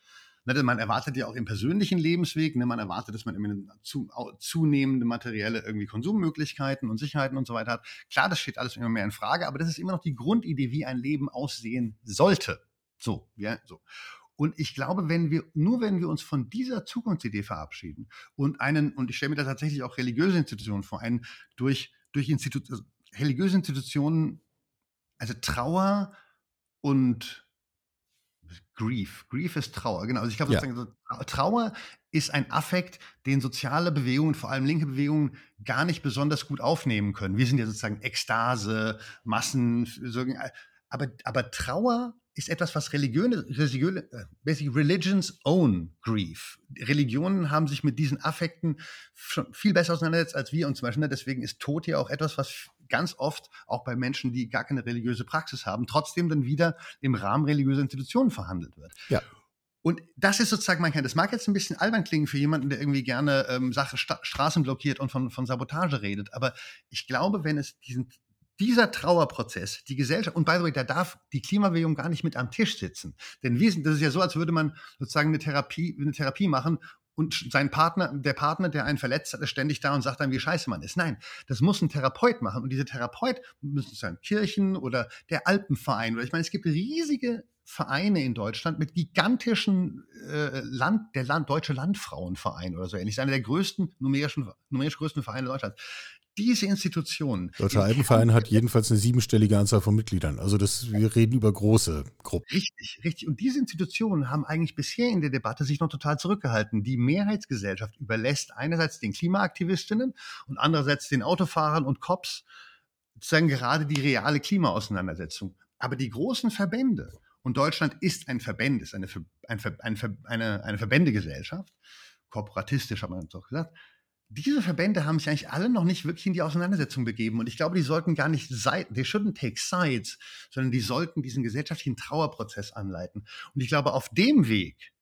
ne, man erwartet ja auch im persönlichen Lebensweg, ne, man erwartet, dass man immer zu, zunehmende materielle irgendwie Konsummöglichkeiten und Sicherheiten und so weiter hat. Klar, das steht alles immer mehr in Frage, aber das ist immer noch die Grundidee, wie ein Leben aussehen sollte. So, ja, so. Und ich glaube, wenn wir, nur wenn wir uns von dieser Zukunftsidee verabschieden und einen, und ich stelle mir da tatsächlich auch religiöse Institutionen vor, einen durch, durch Institu also religiöse Institutionen, also Trauer und Grief. Grief ist Trauer, genau. Also ich glaube, ja. Trauer ist ein Affekt, den soziale Bewegungen, vor allem linke Bewegungen, gar nicht besonders gut aufnehmen können. Wir sind ja sozusagen Ekstase, Massen, aber, aber Trauer ist etwas, was religiöne, religiöne, äh, basically religions own grief. Religionen haben sich mit diesen Affekten schon viel besser auseinandergesetzt als wir und zum Beispiel. Ne, deswegen ist Tod ja auch etwas, was ganz oft auch bei Menschen, die gar keine religiöse Praxis haben, trotzdem dann wieder im Rahmen religiöser Institutionen verhandelt wird. Ja. Und das ist sozusagen mein Kern. Das mag jetzt ein bisschen albern klingen für jemanden, der irgendwie gerne ähm, Sache, Sta Straßen blockiert und von, von Sabotage redet. Aber ich glaube, wenn es diesen dieser Trauerprozess, die Gesellschaft, und by the way, da darf die Klimabewegung gar nicht mit am Tisch sitzen. Denn wir sind, das ist ja so, als würde man sozusagen eine Therapie, eine Therapie machen und sein Partner, der Partner, der einen verletzt hat, ist ständig da und sagt dann, wie scheiße man ist. Nein, das muss ein Therapeut machen. Und diese Therapeut müssen sein Kirchen oder der Alpenverein oder ich meine, es gibt riesige Vereine in Deutschland mit gigantischen äh, Land, der Land, Deutsche Landfrauenverein oder so ähnlich. Das ist einer der größten, numerischen, numerisch größten Vereine Deutschlands diese Institutionen. Deutscher Alpenverein hat jedenfalls eine siebenstellige Anzahl von Mitgliedern. Also das, wir reden über große Gruppen. Richtig, richtig. Und diese Institutionen haben eigentlich bisher in der Debatte sich noch total zurückgehalten. Die Mehrheitsgesellschaft überlässt einerseits den Klimaaktivistinnen und andererseits den Autofahrern und Cops sozusagen gerade die reale Klimaauseinandersetzung. Aber die großen Verbände, und Deutschland ist ein Verband, ist eine, ein, eine, eine, eine Verbändegesellschaft, kooperatistisch hat man doch gesagt, diese Verbände haben sich eigentlich alle noch nicht wirklich in die Auseinandersetzung begeben. Und ich glaube, die sollten gar nicht Seiten, they shouldn't take sides, sondern die sollten diesen gesellschaftlichen Trauerprozess anleiten. Und ich glaube, auf dem Weg,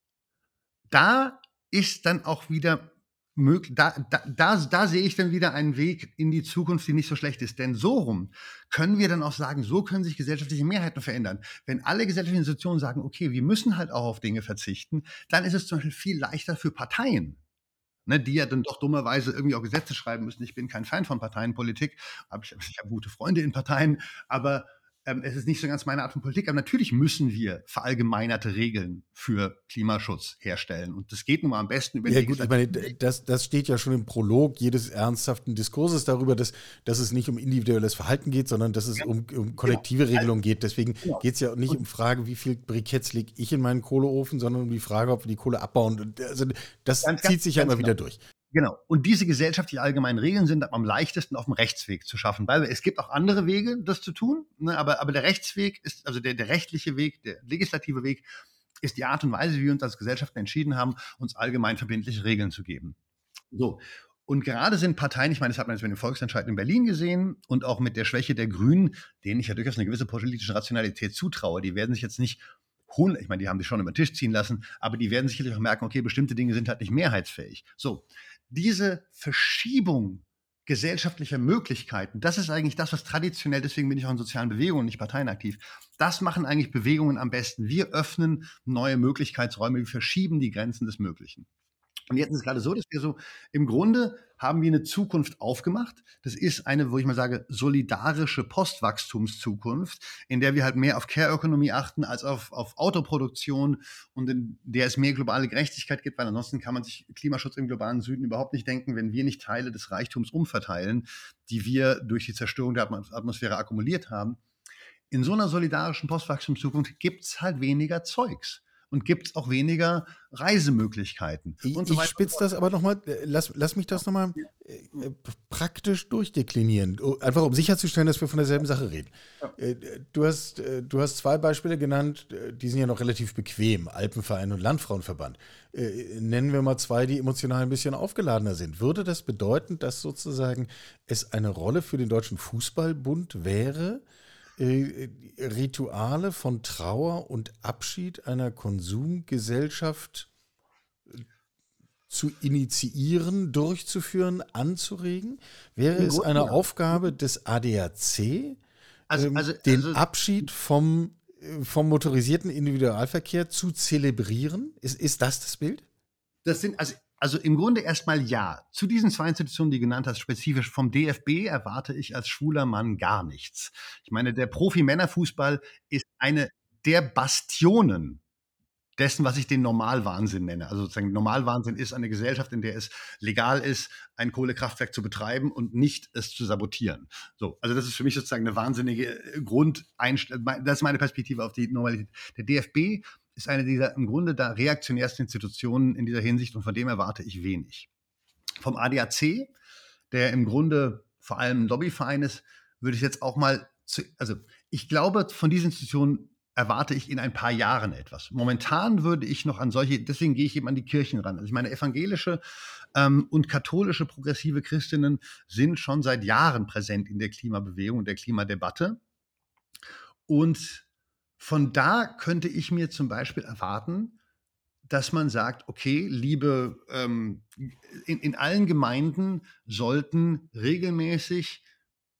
da ist dann auch wieder möglich, da, da, da, da sehe ich dann wieder einen Weg in die Zukunft, die nicht so schlecht ist. Denn so rum können wir dann auch sagen, so können sich gesellschaftliche Mehrheiten verändern. Wenn alle gesellschaftlichen Institutionen sagen, okay, wir müssen halt auch auf Dinge verzichten, dann ist es zum Beispiel viel leichter für Parteien, ne, die ja dann doch dummerweise irgendwie auch Gesetze schreiben müssen. Ich bin kein Fan von Parteienpolitik, aber ich, ich habe gute Freunde in Parteien, aber ähm, es ist nicht so ganz meine Art von Politik, aber natürlich müssen wir verallgemeinerte Regeln für Klimaschutz herstellen. Und das geht nun mal am besten über ja, die gut, ich meine, das, das steht ja schon im Prolog jedes ernsthaften Diskurses darüber, dass, dass es nicht um individuelles Verhalten geht, sondern dass es ja. um, um, kollektive genau. Regelungen geht. Deswegen genau. geht es ja nicht um Frage, wie viel Briketts lege ich in meinen Kohleofen, sondern um die Frage, ob wir die Kohle abbauen. Also das ganz, zieht sich ja immer genau. wieder durch. Genau. Und diese gesellschaftlich allgemeinen Regeln sind am leichtesten auf dem Rechtsweg zu schaffen, weil es gibt auch andere Wege, das zu tun. Ne? Aber, aber der Rechtsweg ist, also der, der rechtliche Weg, der legislative Weg, ist die Art und Weise, wie wir uns als Gesellschaften entschieden haben, uns allgemein verbindliche Regeln zu geben. So. Und gerade sind Parteien, ich meine, das hat man jetzt mit dem Volksentscheid in Berlin gesehen und auch mit der Schwäche der Grünen, denen ich ja durchaus eine gewisse politische Rationalität zutraue, die werden sich jetzt nicht ich meine, die haben sich schon über den Tisch ziehen lassen, aber die werden sicherlich auch merken, okay, bestimmte Dinge sind halt nicht mehrheitsfähig. So, diese Verschiebung gesellschaftlicher Möglichkeiten, das ist eigentlich das, was traditionell, deswegen bin ich auch in sozialen Bewegungen, nicht parteienaktiv, das machen eigentlich Bewegungen am besten. Wir öffnen neue Möglichkeitsräume, wir verschieben die Grenzen des Möglichen. Und jetzt ist es gerade so, dass wir so im Grunde haben wir eine Zukunft aufgemacht. Das ist eine, wo ich mal sage, solidarische Postwachstumszukunft, in der wir halt mehr auf Care-Ökonomie achten als auf, auf Autoproduktion und in der es mehr globale Gerechtigkeit gibt, weil ansonsten kann man sich Klimaschutz im globalen Süden überhaupt nicht denken, wenn wir nicht Teile des Reichtums umverteilen, die wir durch die Zerstörung der Atmosphäre akkumuliert haben. In so einer solidarischen Postwachstumszukunft gibt es halt weniger Zeugs und gibt es auch weniger Reisemöglichkeiten. Ich, so ich spitze das aber nochmal, äh, lass, lass mich das nochmal äh, äh, praktisch durchdeklinieren, einfach um sicherzustellen, dass wir von derselben Sache reden. Ja. Du, hast, du hast zwei Beispiele genannt, die sind ja noch relativ bequem, Alpenverein und Landfrauenverband. Nennen wir mal zwei, die emotional ein bisschen aufgeladener sind. Würde das bedeuten, dass sozusagen es eine Rolle für den Deutschen Fußballbund wäre, äh, Rituale von Trauer und Abschied einer Konsumgesellschaft äh, zu initiieren, durchzuführen, anzuregen? Wäre es eine ja. Aufgabe des ADAC, also, ähm, also, den also, Abschied vom, äh, vom motorisierten Individualverkehr zu zelebrieren? Ist, ist das das Bild? Das sind, also also im Grunde erstmal ja. Zu diesen zwei Institutionen, die genannt hast, spezifisch vom DFB erwarte ich als schwuler Mann gar nichts. Ich meine, der Profi-Männerfußball ist eine der Bastionen dessen, was ich den Normalwahnsinn nenne. Also sozusagen Normalwahnsinn ist eine Gesellschaft, in der es legal ist, ein Kohlekraftwerk zu betreiben und nicht es zu sabotieren. So, also das ist für mich sozusagen eine wahnsinnige Grundeinstellung. Das ist meine Perspektive auf die Normalität. Der DFB ist eine dieser im Grunde da reaktionärsten Institutionen in dieser Hinsicht und von dem erwarte ich wenig. Vom ADAC, der im Grunde vor allem ein Lobbyverein ist, würde ich jetzt auch mal, zu, also ich glaube, von diesen Institutionen erwarte ich in ein paar Jahren etwas. Momentan würde ich noch an solche, deswegen gehe ich eben an die Kirchen ran. Also ich meine, evangelische ähm, und katholische progressive Christinnen sind schon seit Jahren präsent in der Klimabewegung und der Klimadebatte. Und von da könnte ich mir zum Beispiel erwarten, dass man sagt, okay, liebe, ähm, in, in allen Gemeinden sollten regelmäßig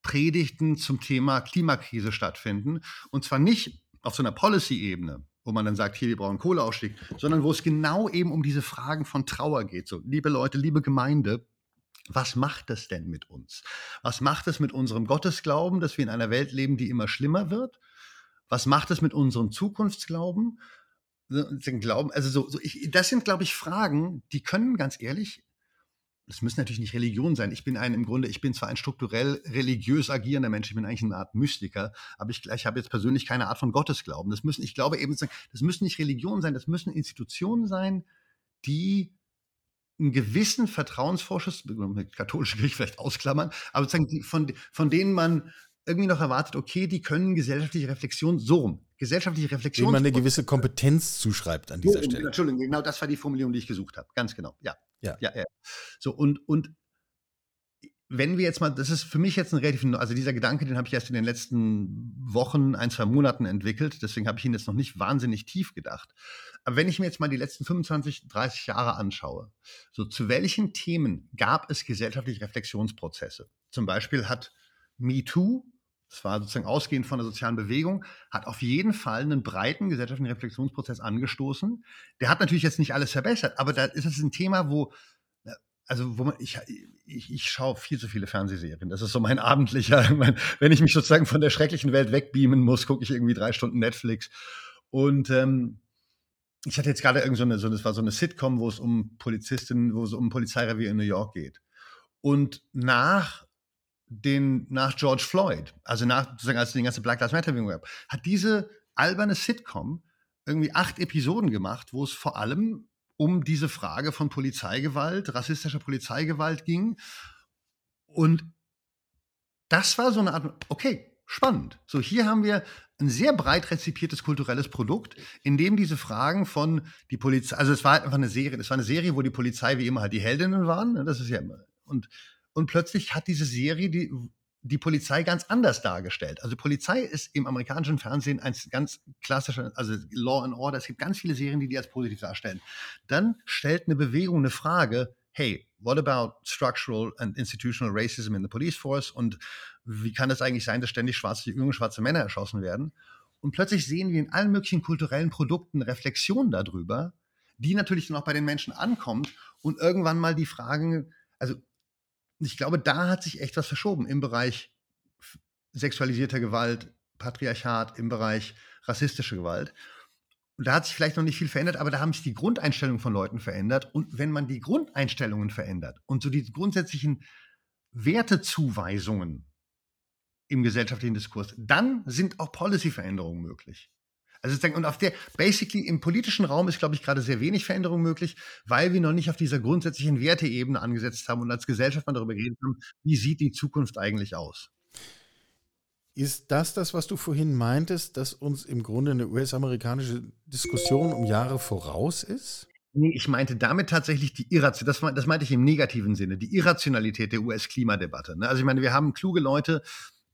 Predigten zum Thema Klimakrise stattfinden. Und zwar nicht auf so einer Policy-Ebene, wo man dann sagt, hier, wir brauchen Kohleausstieg, sondern wo es genau eben um diese Fragen von Trauer geht. So, liebe Leute, liebe Gemeinde, was macht das denn mit uns? Was macht es mit unserem Gottesglauben, dass wir in einer Welt leben, die immer schlimmer wird? Was macht es mit unserem Zukunftsglauben? Glauben, also so, so ich, das sind, glaube ich, Fragen, die können ganz ehrlich, das müssen natürlich nicht Religion sein. Ich bin ein im Grunde, ich bin zwar ein strukturell religiös agierender Mensch, ich bin eigentlich eine Art Mystiker, aber ich, ich habe jetzt persönlich keine Art von Gottesglauben. Das müssen, ich glaube eben, das müssen nicht Religionen sein, das müssen Institutionen sein, die einen gewissen Vertrauensvorschuss, katholische Kirche vielleicht ausklammern, aber sozusagen die, von, von denen man irgendwie noch erwartet, okay, die können gesellschaftliche Reflexion so rum. Gesellschaftliche Reflexion. Dem man eine gewisse Kompetenz zuschreibt an dieser oh, Stelle. Entschuldigung, genau das war die Formulierung, die ich gesucht habe. Ganz genau. Ja. Ja. ja, ja. So, und, und wenn wir jetzt mal, das ist für mich jetzt ein relativ, also dieser Gedanke, den habe ich erst in den letzten Wochen, ein, zwei Monaten entwickelt, deswegen habe ich ihn jetzt noch nicht wahnsinnig tief gedacht. Aber wenn ich mir jetzt mal die letzten 25, 30 Jahre anschaue, so zu welchen Themen gab es gesellschaftliche Reflexionsprozesse? Zum Beispiel hat MeToo das war sozusagen ausgehend von der sozialen Bewegung, hat auf jeden Fall einen breiten gesellschaftlichen Reflexionsprozess angestoßen. Der hat natürlich jetzt nicht alles verbessert, aber da ist es ein Thema, wo, also wo man, ich, ich, ich schaue viel zu viele Fernsehserien. Das ist so mein abendlicher, mein, wenn ich mich sozusagen von der schrecklichen Welt wegbeamen muss, gucke ich irgendwie drei Stunden Netflix. Und ähm, ich hatte jetzt gerade irgend so so, das war so eine Sitcom, wo es um Polizistinnen, wo es um Polizeirevier in New York geht. Und nach den, nach George Floyd, also nach, sozusagen, als es die ganze Black Lives Matter Bewegung gab, hat diese alberne Sitcom irgendwie acht Episoden gemacht, wo es vor allem um diese Frage von Polizeigewalt, rassistischer Polizeigewalt ging. Und das war so eine Art, okay, spannend. So, hier haben wir ein sehr breit rezipiertes kulturelles Produkt, in dem diese Fragen von die Polizei, also es war halt einfach eine Serie, es war eine Serie, wo die Polizei wie immer halt die Heldinnen waren, ne, das ist ja immer, und und plötzlich hat diese Serie, die die Polizei ganz anders dargestellt. Also Polizei ist im amerikanischen Fernsehen ein ganz klassischer, also Law and Order. Es gibt ganz viele Serien, die die als positiv darstellen. Dann stellt eine Bewegung eine Frage, hey, what about structural and institutional racism in the police force? Und wie kann es eigentlich sein, dass ständig schwarze, junge schwarze Männer erschossen werden? Und plötzlich sehen wir in allen möglichen kulturellen Produkten Reflexionen darüber, die natürlich dann auch bei den Menschen ankommt und irgendwann mal die Fragen, also ich glaube, da hat sich echt was verschoben im Bereich sexualisierter Gewalt, Patriarchat, im Bereich rassistische Gewalt. Und da hat sich vielleicht noch nicht viel verändert, aber da haben sich die Grundeinstellungen von Leuten verändert. Und wenn man die Grundeinstellungen verändert und so die grundsätzlichen Wertezuweisungen im gesellschaftlichen Diskurs, dann sind auch Policy-Veränderungen möglich. Also und auf der, basically im politischen Raum ist, glaube ich, gerade sehr wenig Veränderung möglich, weil wir noch nicht auf dieser grundsätzlichen Werteebene angesetzt haben und als Gesellschaft mal darüber geredet haben, wie sieht die Zukunft eigentlich aus. Ist das das, was du vorhin meintest, dass uns im Grunde eine US-amerikanische Diskussion um Jahre voraus ist? Nee, ich meinte damit tatsächlich die Irrationalität, das, das, meinte ich im negativen Sinne, die Irrationalität der US-Klimadebatte. Ne? Also ich meine, wir haben kluge Leute,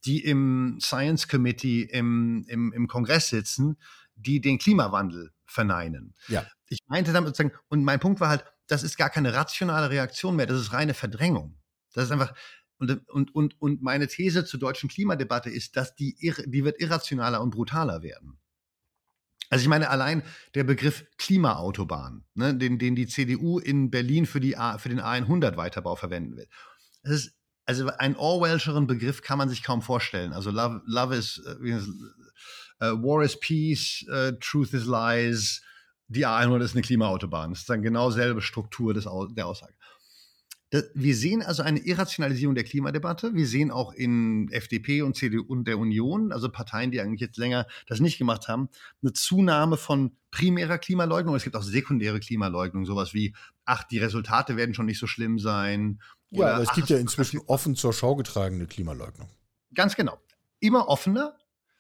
die im Science Committee im, im, im Kongress sitzen, die den Klimawandel verneinen. Ja. Ich meinte damit sozusagen, und mein Punkt war halt, das ist gar keine rationale Reaktion mehr, das ist reine Verdrängung. Das ist einfach, und, und, und, und meine These zur deutschen Klimadebatte ist, dass die, die wird irrationaler und brutaler werden. Also ich meine, allein der Begriff Klimaautobahn, ne, den, den die CDU in Berlin für, die A, für den A100-Weiterbau verwenden will. Das ist also einen Orwellscheren Begriff kann man sich kaum vorstellen. Also Love, love is, uh, uh, War is Peace, uh, Truth is Lies, die A100 ist eine Klimaautobahn. Das ist dann genau selbe Struktur des, der Aussage. Wir sehen also eine Irrationalisierung der Klimadebatte. Wir sehen auch in FDP und CDU und der Union, also Parteien, die eigentlich jetzt länger das nicht gemacht haben, eine Zunahme von primärer Klimaleugnung. Es gibt auch sekundäre Klimaleugnung, sowas wie, ach, die Resultate werden schon nicht so schlimm sein ja, aber es gibt ja inzwischen offen zur Schau getragene Klimaleugnung. Ganz genau. Immer offener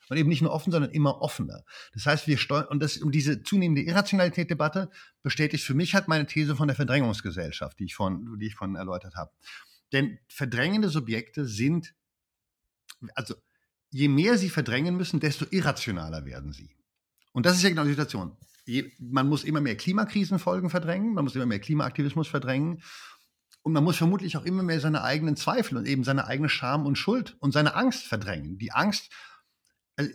und eben nicht nur offen, sondern immer offener. Das heißt, wir steuern, und das, um diese zunehmende Irrationalität-Debatte bestätigt für mich halt meine These von der Verdrängungsgesellschaft, die ich von, die ich von erläutert habe. Denn verdrängende Subjekte sind, also je mehr sie verdrängen müssen, desto irrationaler werden sie. Und das ist ja genau die Situation. Je, man muss immer mehr Klimakrisenfolgen verdrängen, man muss immer mehr Klimaaktivismus verdrängen und man muss vermutlich auch immer mehr seine eigenen Zweifel und eben seine eigene Scham und Schuld und seine Angst verdrängen. Die Angst, also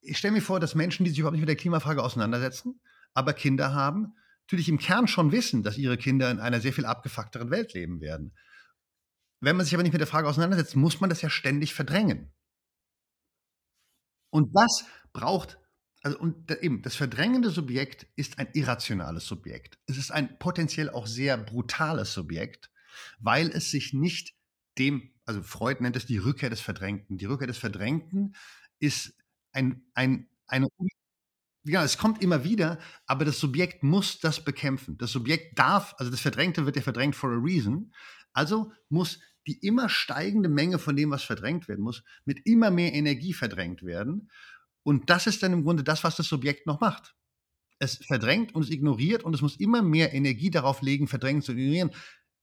ich stelle mir vor, dass Menschen, die sich überhaupt nicht mit der Klimafrage auseinandersetzen, aber Kinder haben, natürlich im Kern schon wissen, dass ihre Kinder in einer sehr viel abgefuckteren Welt leben werden. Wenn man sich aber nicht mit der Frage auseinandersetzt, muss man das ja ständig verdrängen. Und das braucht also und da, eben, das verdrängende Subjekt ist ein irrationales Subjekt. Es ist ein potenziell auch sehr brutales Subjekt, weil es sich nicht dem, also Freud nennt es die Rückkehr des Verdrängten. Die Rückkehr des Verdrängten ist ein, ein, eine ja, es kommt immer wieder, aber das Subjekt muss das bekämpfen. Das Subjekt darf, also das Verdrängte wird ja verdrängt for a reason. Also muss die immer steigende Menge von dem, was verdrängt werden muss, mit immer mehr Energie verdrängt werden. Und das ist dann im Grunde das, was das Subjekt noch macht. Es verdrängt und es ignoriert und es muss immer mehr Energie darauf legen, verdrängen zu ignorieren.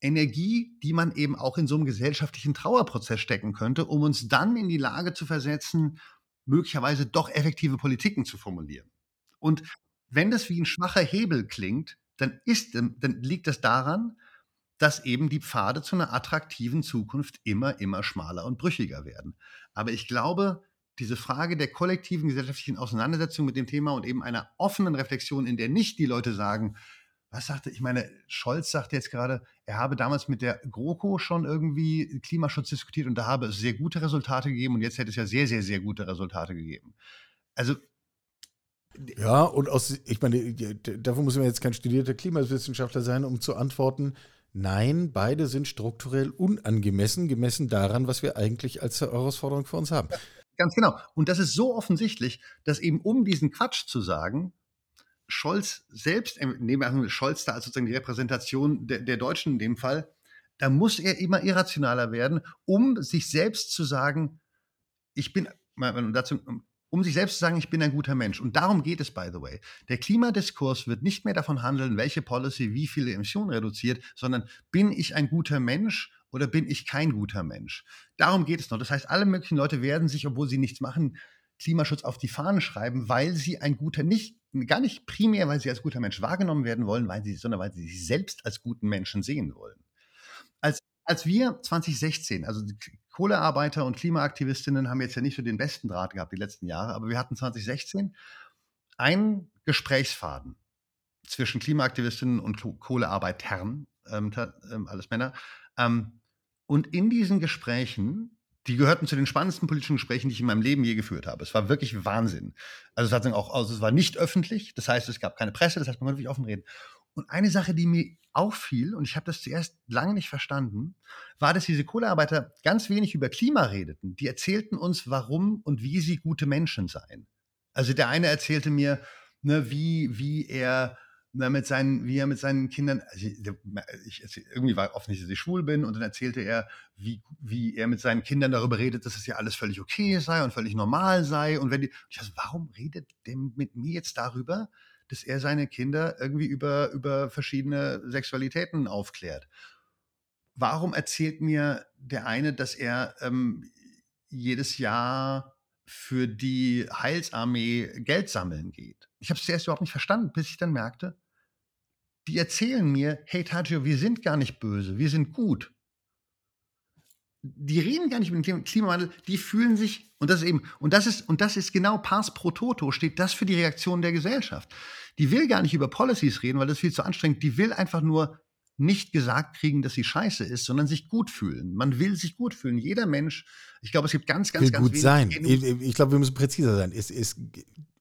Energie, die man eben auch in so einem gesellschaftlichen Trauerprozess stecken könnte, um uns dann in die Lage zu versetzen, möglicherweise doch effektive Politiken zu formulieren. Und wenn das wie ein schwacher Hebel klingt, dann, ist, dann liegt das daran, dass eben die Pfade zu einer attraktiven Zukunft immer, immer schmaler und brüchiger werden. Aber ich glaube, diese Frage der kollektiven gesellschaftlichen Auseinandersetzung mit dem Thema und eben einer offenen Reflexion, in der nicht die Leute sagen, was sagte, ich meine, Scholz sagte jetzt gerade, er habe damals mit der GroKo schon irgendwie Klimaschutz diskutiert und da habe es sehr gute Resultate gegeben und jetzt hätte es ja sehr, sehr, sehr gute Resultate gegeben. Also ja, und aus, ich meine, dafür muss man jetzt kein studierter Klimawissenschaftler sein, um zu antworten, nein, beide sind strukturell unangemessen, gemessen daran, was wir eigentlich als Herausforderung für uns haben. Ganz genau. Und das ist so offensichtlich, dass eben um diesen Quatsch zu sagen, Scholz selbst, äh, nehmen wir Scholz da als sozusagen die Repräsentation der, der Deutschen in dem Fall, da muss er immer irrationaler werden, um sich selbst zu sagen, ich bin, dazu, um sich selbst zu sagen, ich bin ein guter Mensch. Und darum geht es, by the way. Der Klimadiskurs wird nicht mehr davon handeln, welche Policy wie viele Emissionen reduziert, sondern bin ich ein guter Mensch oder bin ich kein guter Mensch? Darum geht es noch. Das heißt, alle möglichen Leute werden sich, obwohl sie nichts machen, Klimaschutz auf die Fahnen schreiben, weil sie ein guter, nicht, gar nicht primär, weil sie als guter Mensch wahrgenommen werden wollen, weil sie, sondern weil sie sich selbst als guten Menschen sehen wollen. Als, als wir 2016, also Kohlearbeiter und Klimaaktivistinnen haben jetzt ja nicht so den besten Draht gehabt die letzten Jahre, aber wir hatten 2016 einen Gesprächsfaden zwischen Klimaaktivistinnen und Kohlearbeitern, ähm, ähm, alles Männer. Ähm, und in diesen Gesprächen, die gehörten zu den spannendsten politischen Gesprächen, die ich in meinem Leben je geführt habe. Es war wirklich Wahnsinn. Also es, auch, also es war nicht öffentlich, das heißt, es gab keine Presse, das heißt, man konnte wirklich offen reden. Und eine Sache, die mir auffiel, und ich habe das zuerst lange nicht verstanden, war, dass diese Kohlearbeiter ganz wenig über Klima redeten. Die erzählten uns, warum und wie sie gute Menschen seien. Also der eine erzählte mir, ne, wie, wie er mit seinen, wie er mit seinen Kindern, also ich, ich, irgendwie war offensichtlich, dass ich schwul bin und dann erzählte er, wie, wie er mit seinen Kindern darüber redet, dass es ja alles völlig okay sei und völlig normal sei. Und wenn die, ich dachte, warum redet der mit mir jetzt darüber, dass er seine Kinder irgendwie über, über verschiedene Sexualitäten aufklärt? Warum erzählt mir der eine, dass er ähm, jedes Jahr für die Heilsarmee Geld sammeln geht. Ich habe es zuerst überhaupt nicht verstanden, bis ich dann merkte, die erzählen mir, hey Tajio, wir sind gar nicht böse, wir sind gut. Die reden gar nicht mit dem Klimawandel, die fühlen sich, und das ist eben, und das ist, und das ist genau pars pro toto, steht das für die Reaktion der Gesellschaft. Die will gar nicht über Policies reden, weil das ist viel zu anstrengend. Die will einfach nur nicht gesagt kriegen, dass sie scheiße ist, sondern sich gut fühlen. Man will sich gut fühlen. Jeder Mensch, ich glaube, es gibt ganz, ganz, will ganz gut sein. Ich, ich, glaube, wir müssen präziser sein. Es, es,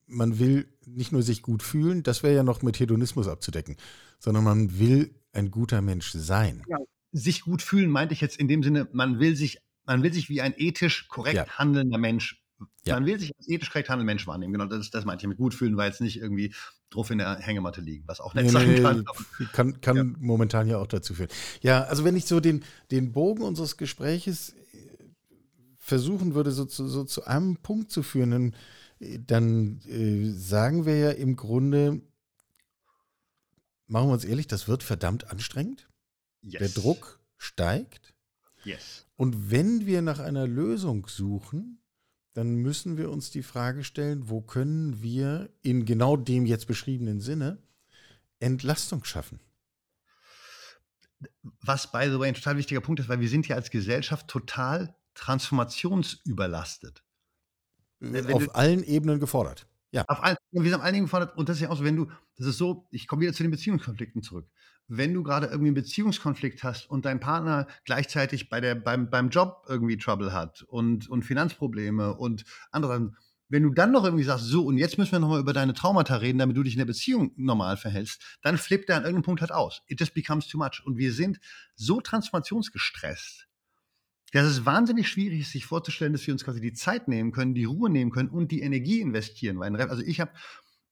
man will nicht nur sich gut fühlen, das wäre ja noch mit Hedonismus abzudecken, sondern man will ein guter Mensch sein. Ja, sich gut fühlen meinte ich jetzt in dem Sinne, man will sich, man will sich wie ein ethisch korrekt ja. handelnder Mensch ja. Man will sich als ethisch korrekt handelnder Mensch wahrnehmen. Genau, das, das meinte ich mit gut fühlen, weil jetzt nicht irgendwie drauf in der Hängematte liegen, was auch nett nee, sein kann. Kann, kann ja. momentan ja auch dazu führen. Ja, also wenn ich so den, den Bogen unseres Gespräches äh, versuchen würde, so zu, so zu einem Punkt zu führen, dann, dann äh, sagen wir ja im Grunde, machen wir uns ehrlich, das wird verdammt anstrengend. Yes. Der Druck steigt. Yes. Und wenn wir nach einer Lösung suchen, dann müssen wir uns die Frage stellen, wo können wir in genau dem jetzt beschriebenen Sinne Entlastung schaffen? Was, by the way, ein total wichtiger Punkt ist, weil wir sind ja als Gesellschaft total transformationsüberlastet. Wenn auf du, allen Ebenen gefordert. Ja. Auf allen, wir sind auf allen Ebenen gefordert. Und das ist ja auch so, wenn du, das ist so, ich komme wieder zu den Beziehungskonflikten zurück wenn du gerade irgendwie einen Beziehungskonflikt hast und dein Partner gleichzeitig bei der, beim, beim Job irgendwie Trouble hat und, und Finanzprobleme und andere, wenn du dann noch irgendwie sagst, so und jetzt müssen wir nochmal über deine Traumata reden, damit du dich in der Beziehung normal verhältst, dann flippt er an irgendeinem Punkt halt aus. It just becomes too much. Und wir sind so transformationsgestresst, dass es wahnsinnig schwierig ist, sich vorzustellen, dass wir uns quasi die Zeit nehmen können, die Ruhe nehmen können und die Energie investieren. Weil, also ich habe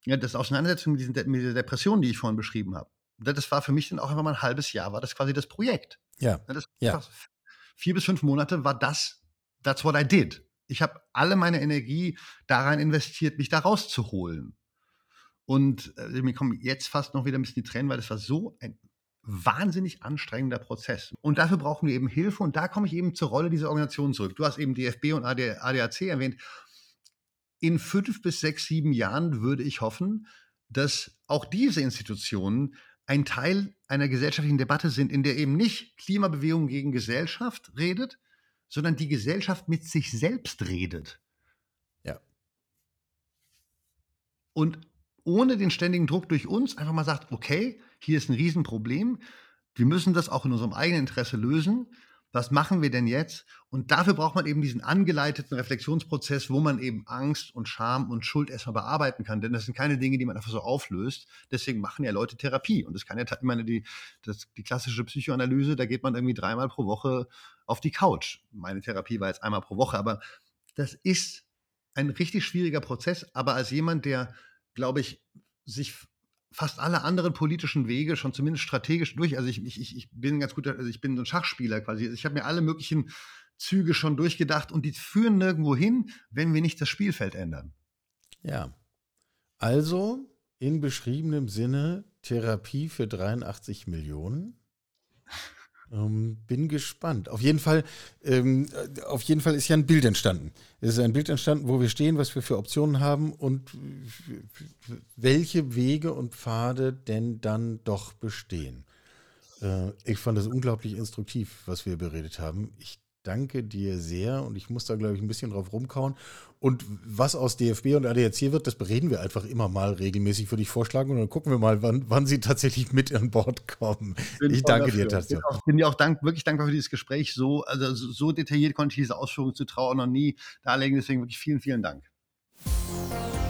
ja, das Auseinandersetzung mit, diesen, mit dieser Depression, die ich vorhin beschrieben habe das war für mich dann auch einfach mal ein halbes Jahr, war das quasi das Projekt. Ja. Das ja. Vier bis fünf Monate war das, that's what I did. Ich habe alle meine Energie daran investiert, mich da rauszuholen. Und äh, mir kommen jetzt fast noch wieder ein bisschen die Tränen, weil das war so ein wahnsinnig anstrengender Prozess. Und dafür brauchen wir eben Hilfe. Und da komme ich eben zur Rolle dieser Organisation zurück. Du hast eben DFB und AD, ADAC erwähnt. In fünf bis sechs, sieben Jahren würde ich hoffen, dass auch diese Institutionen ein Teil einer gesellschaftlichen Debatte sind, in der eben nicht Klimabewegung gegen Gesellschaft redet, sondern die Gesellschaft mit sich selbst redet. Ja. Und ohne den ständigen Druck durch uns einfach mal sagt, okay, hier ist ein Riesenproblem, wir müssen das auch in unserem eigenen Interesse lösen was machen wir denn jetzt? Und dafür braucht man eben diesen angeleiteten Reflexionsprozess, wo man eben Angst und Scham und Schuld erstmal bearbeiten kann. Denn das sind keine Dinge, die man einfach so auflöst. Deswegen machen ja Leute Therapie. Und das kann ja, ich meine, die, das, die klassische Psychoanalyse, da geht man irgendwie dreimal pro Woche auf die Couch. Meine Therapie war jetzt einmal pro Woche, aber das ist ein richtig schwieriger Prozess. Aber als jemand, der, glaube ich, sich fast alle anderen politischen Wege schon zumindest strategisch durch. Also ich, ich, ich bin ganz gut, also ich bin so ein Schachspieler quasi. Also ich habe mir alle möglichen Züge schon durchgedacht und die führen nirgendwo hin, wenn wir nicht das Spielfeld ändern. Ja. Also in beschriebenem Sinne Therapie für 83 Millionen. Ähm, bin gespannt. Auf jeden Fall, ähm, auf jeden Fall ist ja ein Bild entstanden. Es ist ein Bild entstanden, wo wir stehen, was wir für Optionen haben und welche Wege und Pfade denn dann doch bestehen. Äh, ich fand das unglaublich instruktiv, was wir beredet haben. Ich danke dir sehr und ich muss da, glaube ich, ein bisschen drauf rumkauen. Und was aus DFB und ADAC wird, das bereden wir einfach immer mal regelmäßig, würde ich vorschlagen. Und dann gucken wir mal, wann, wann sie tatsächlich mit an Bord kommen. Bin ich danke dafür. dir tatsächlich. Ich bin dir auch dank, wirklich dankbar für dieses Gespräch. So, also so detailliert konnte ich diese Ausführungen zu Trauer noch nie darlegen. Deswegen wirklich vielen, vielen Dank.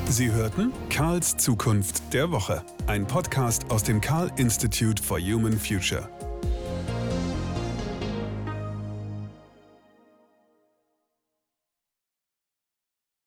Sie hörten Karls Zukunft der Woche, ein Podcast aus dem Karl Institute for Human Future.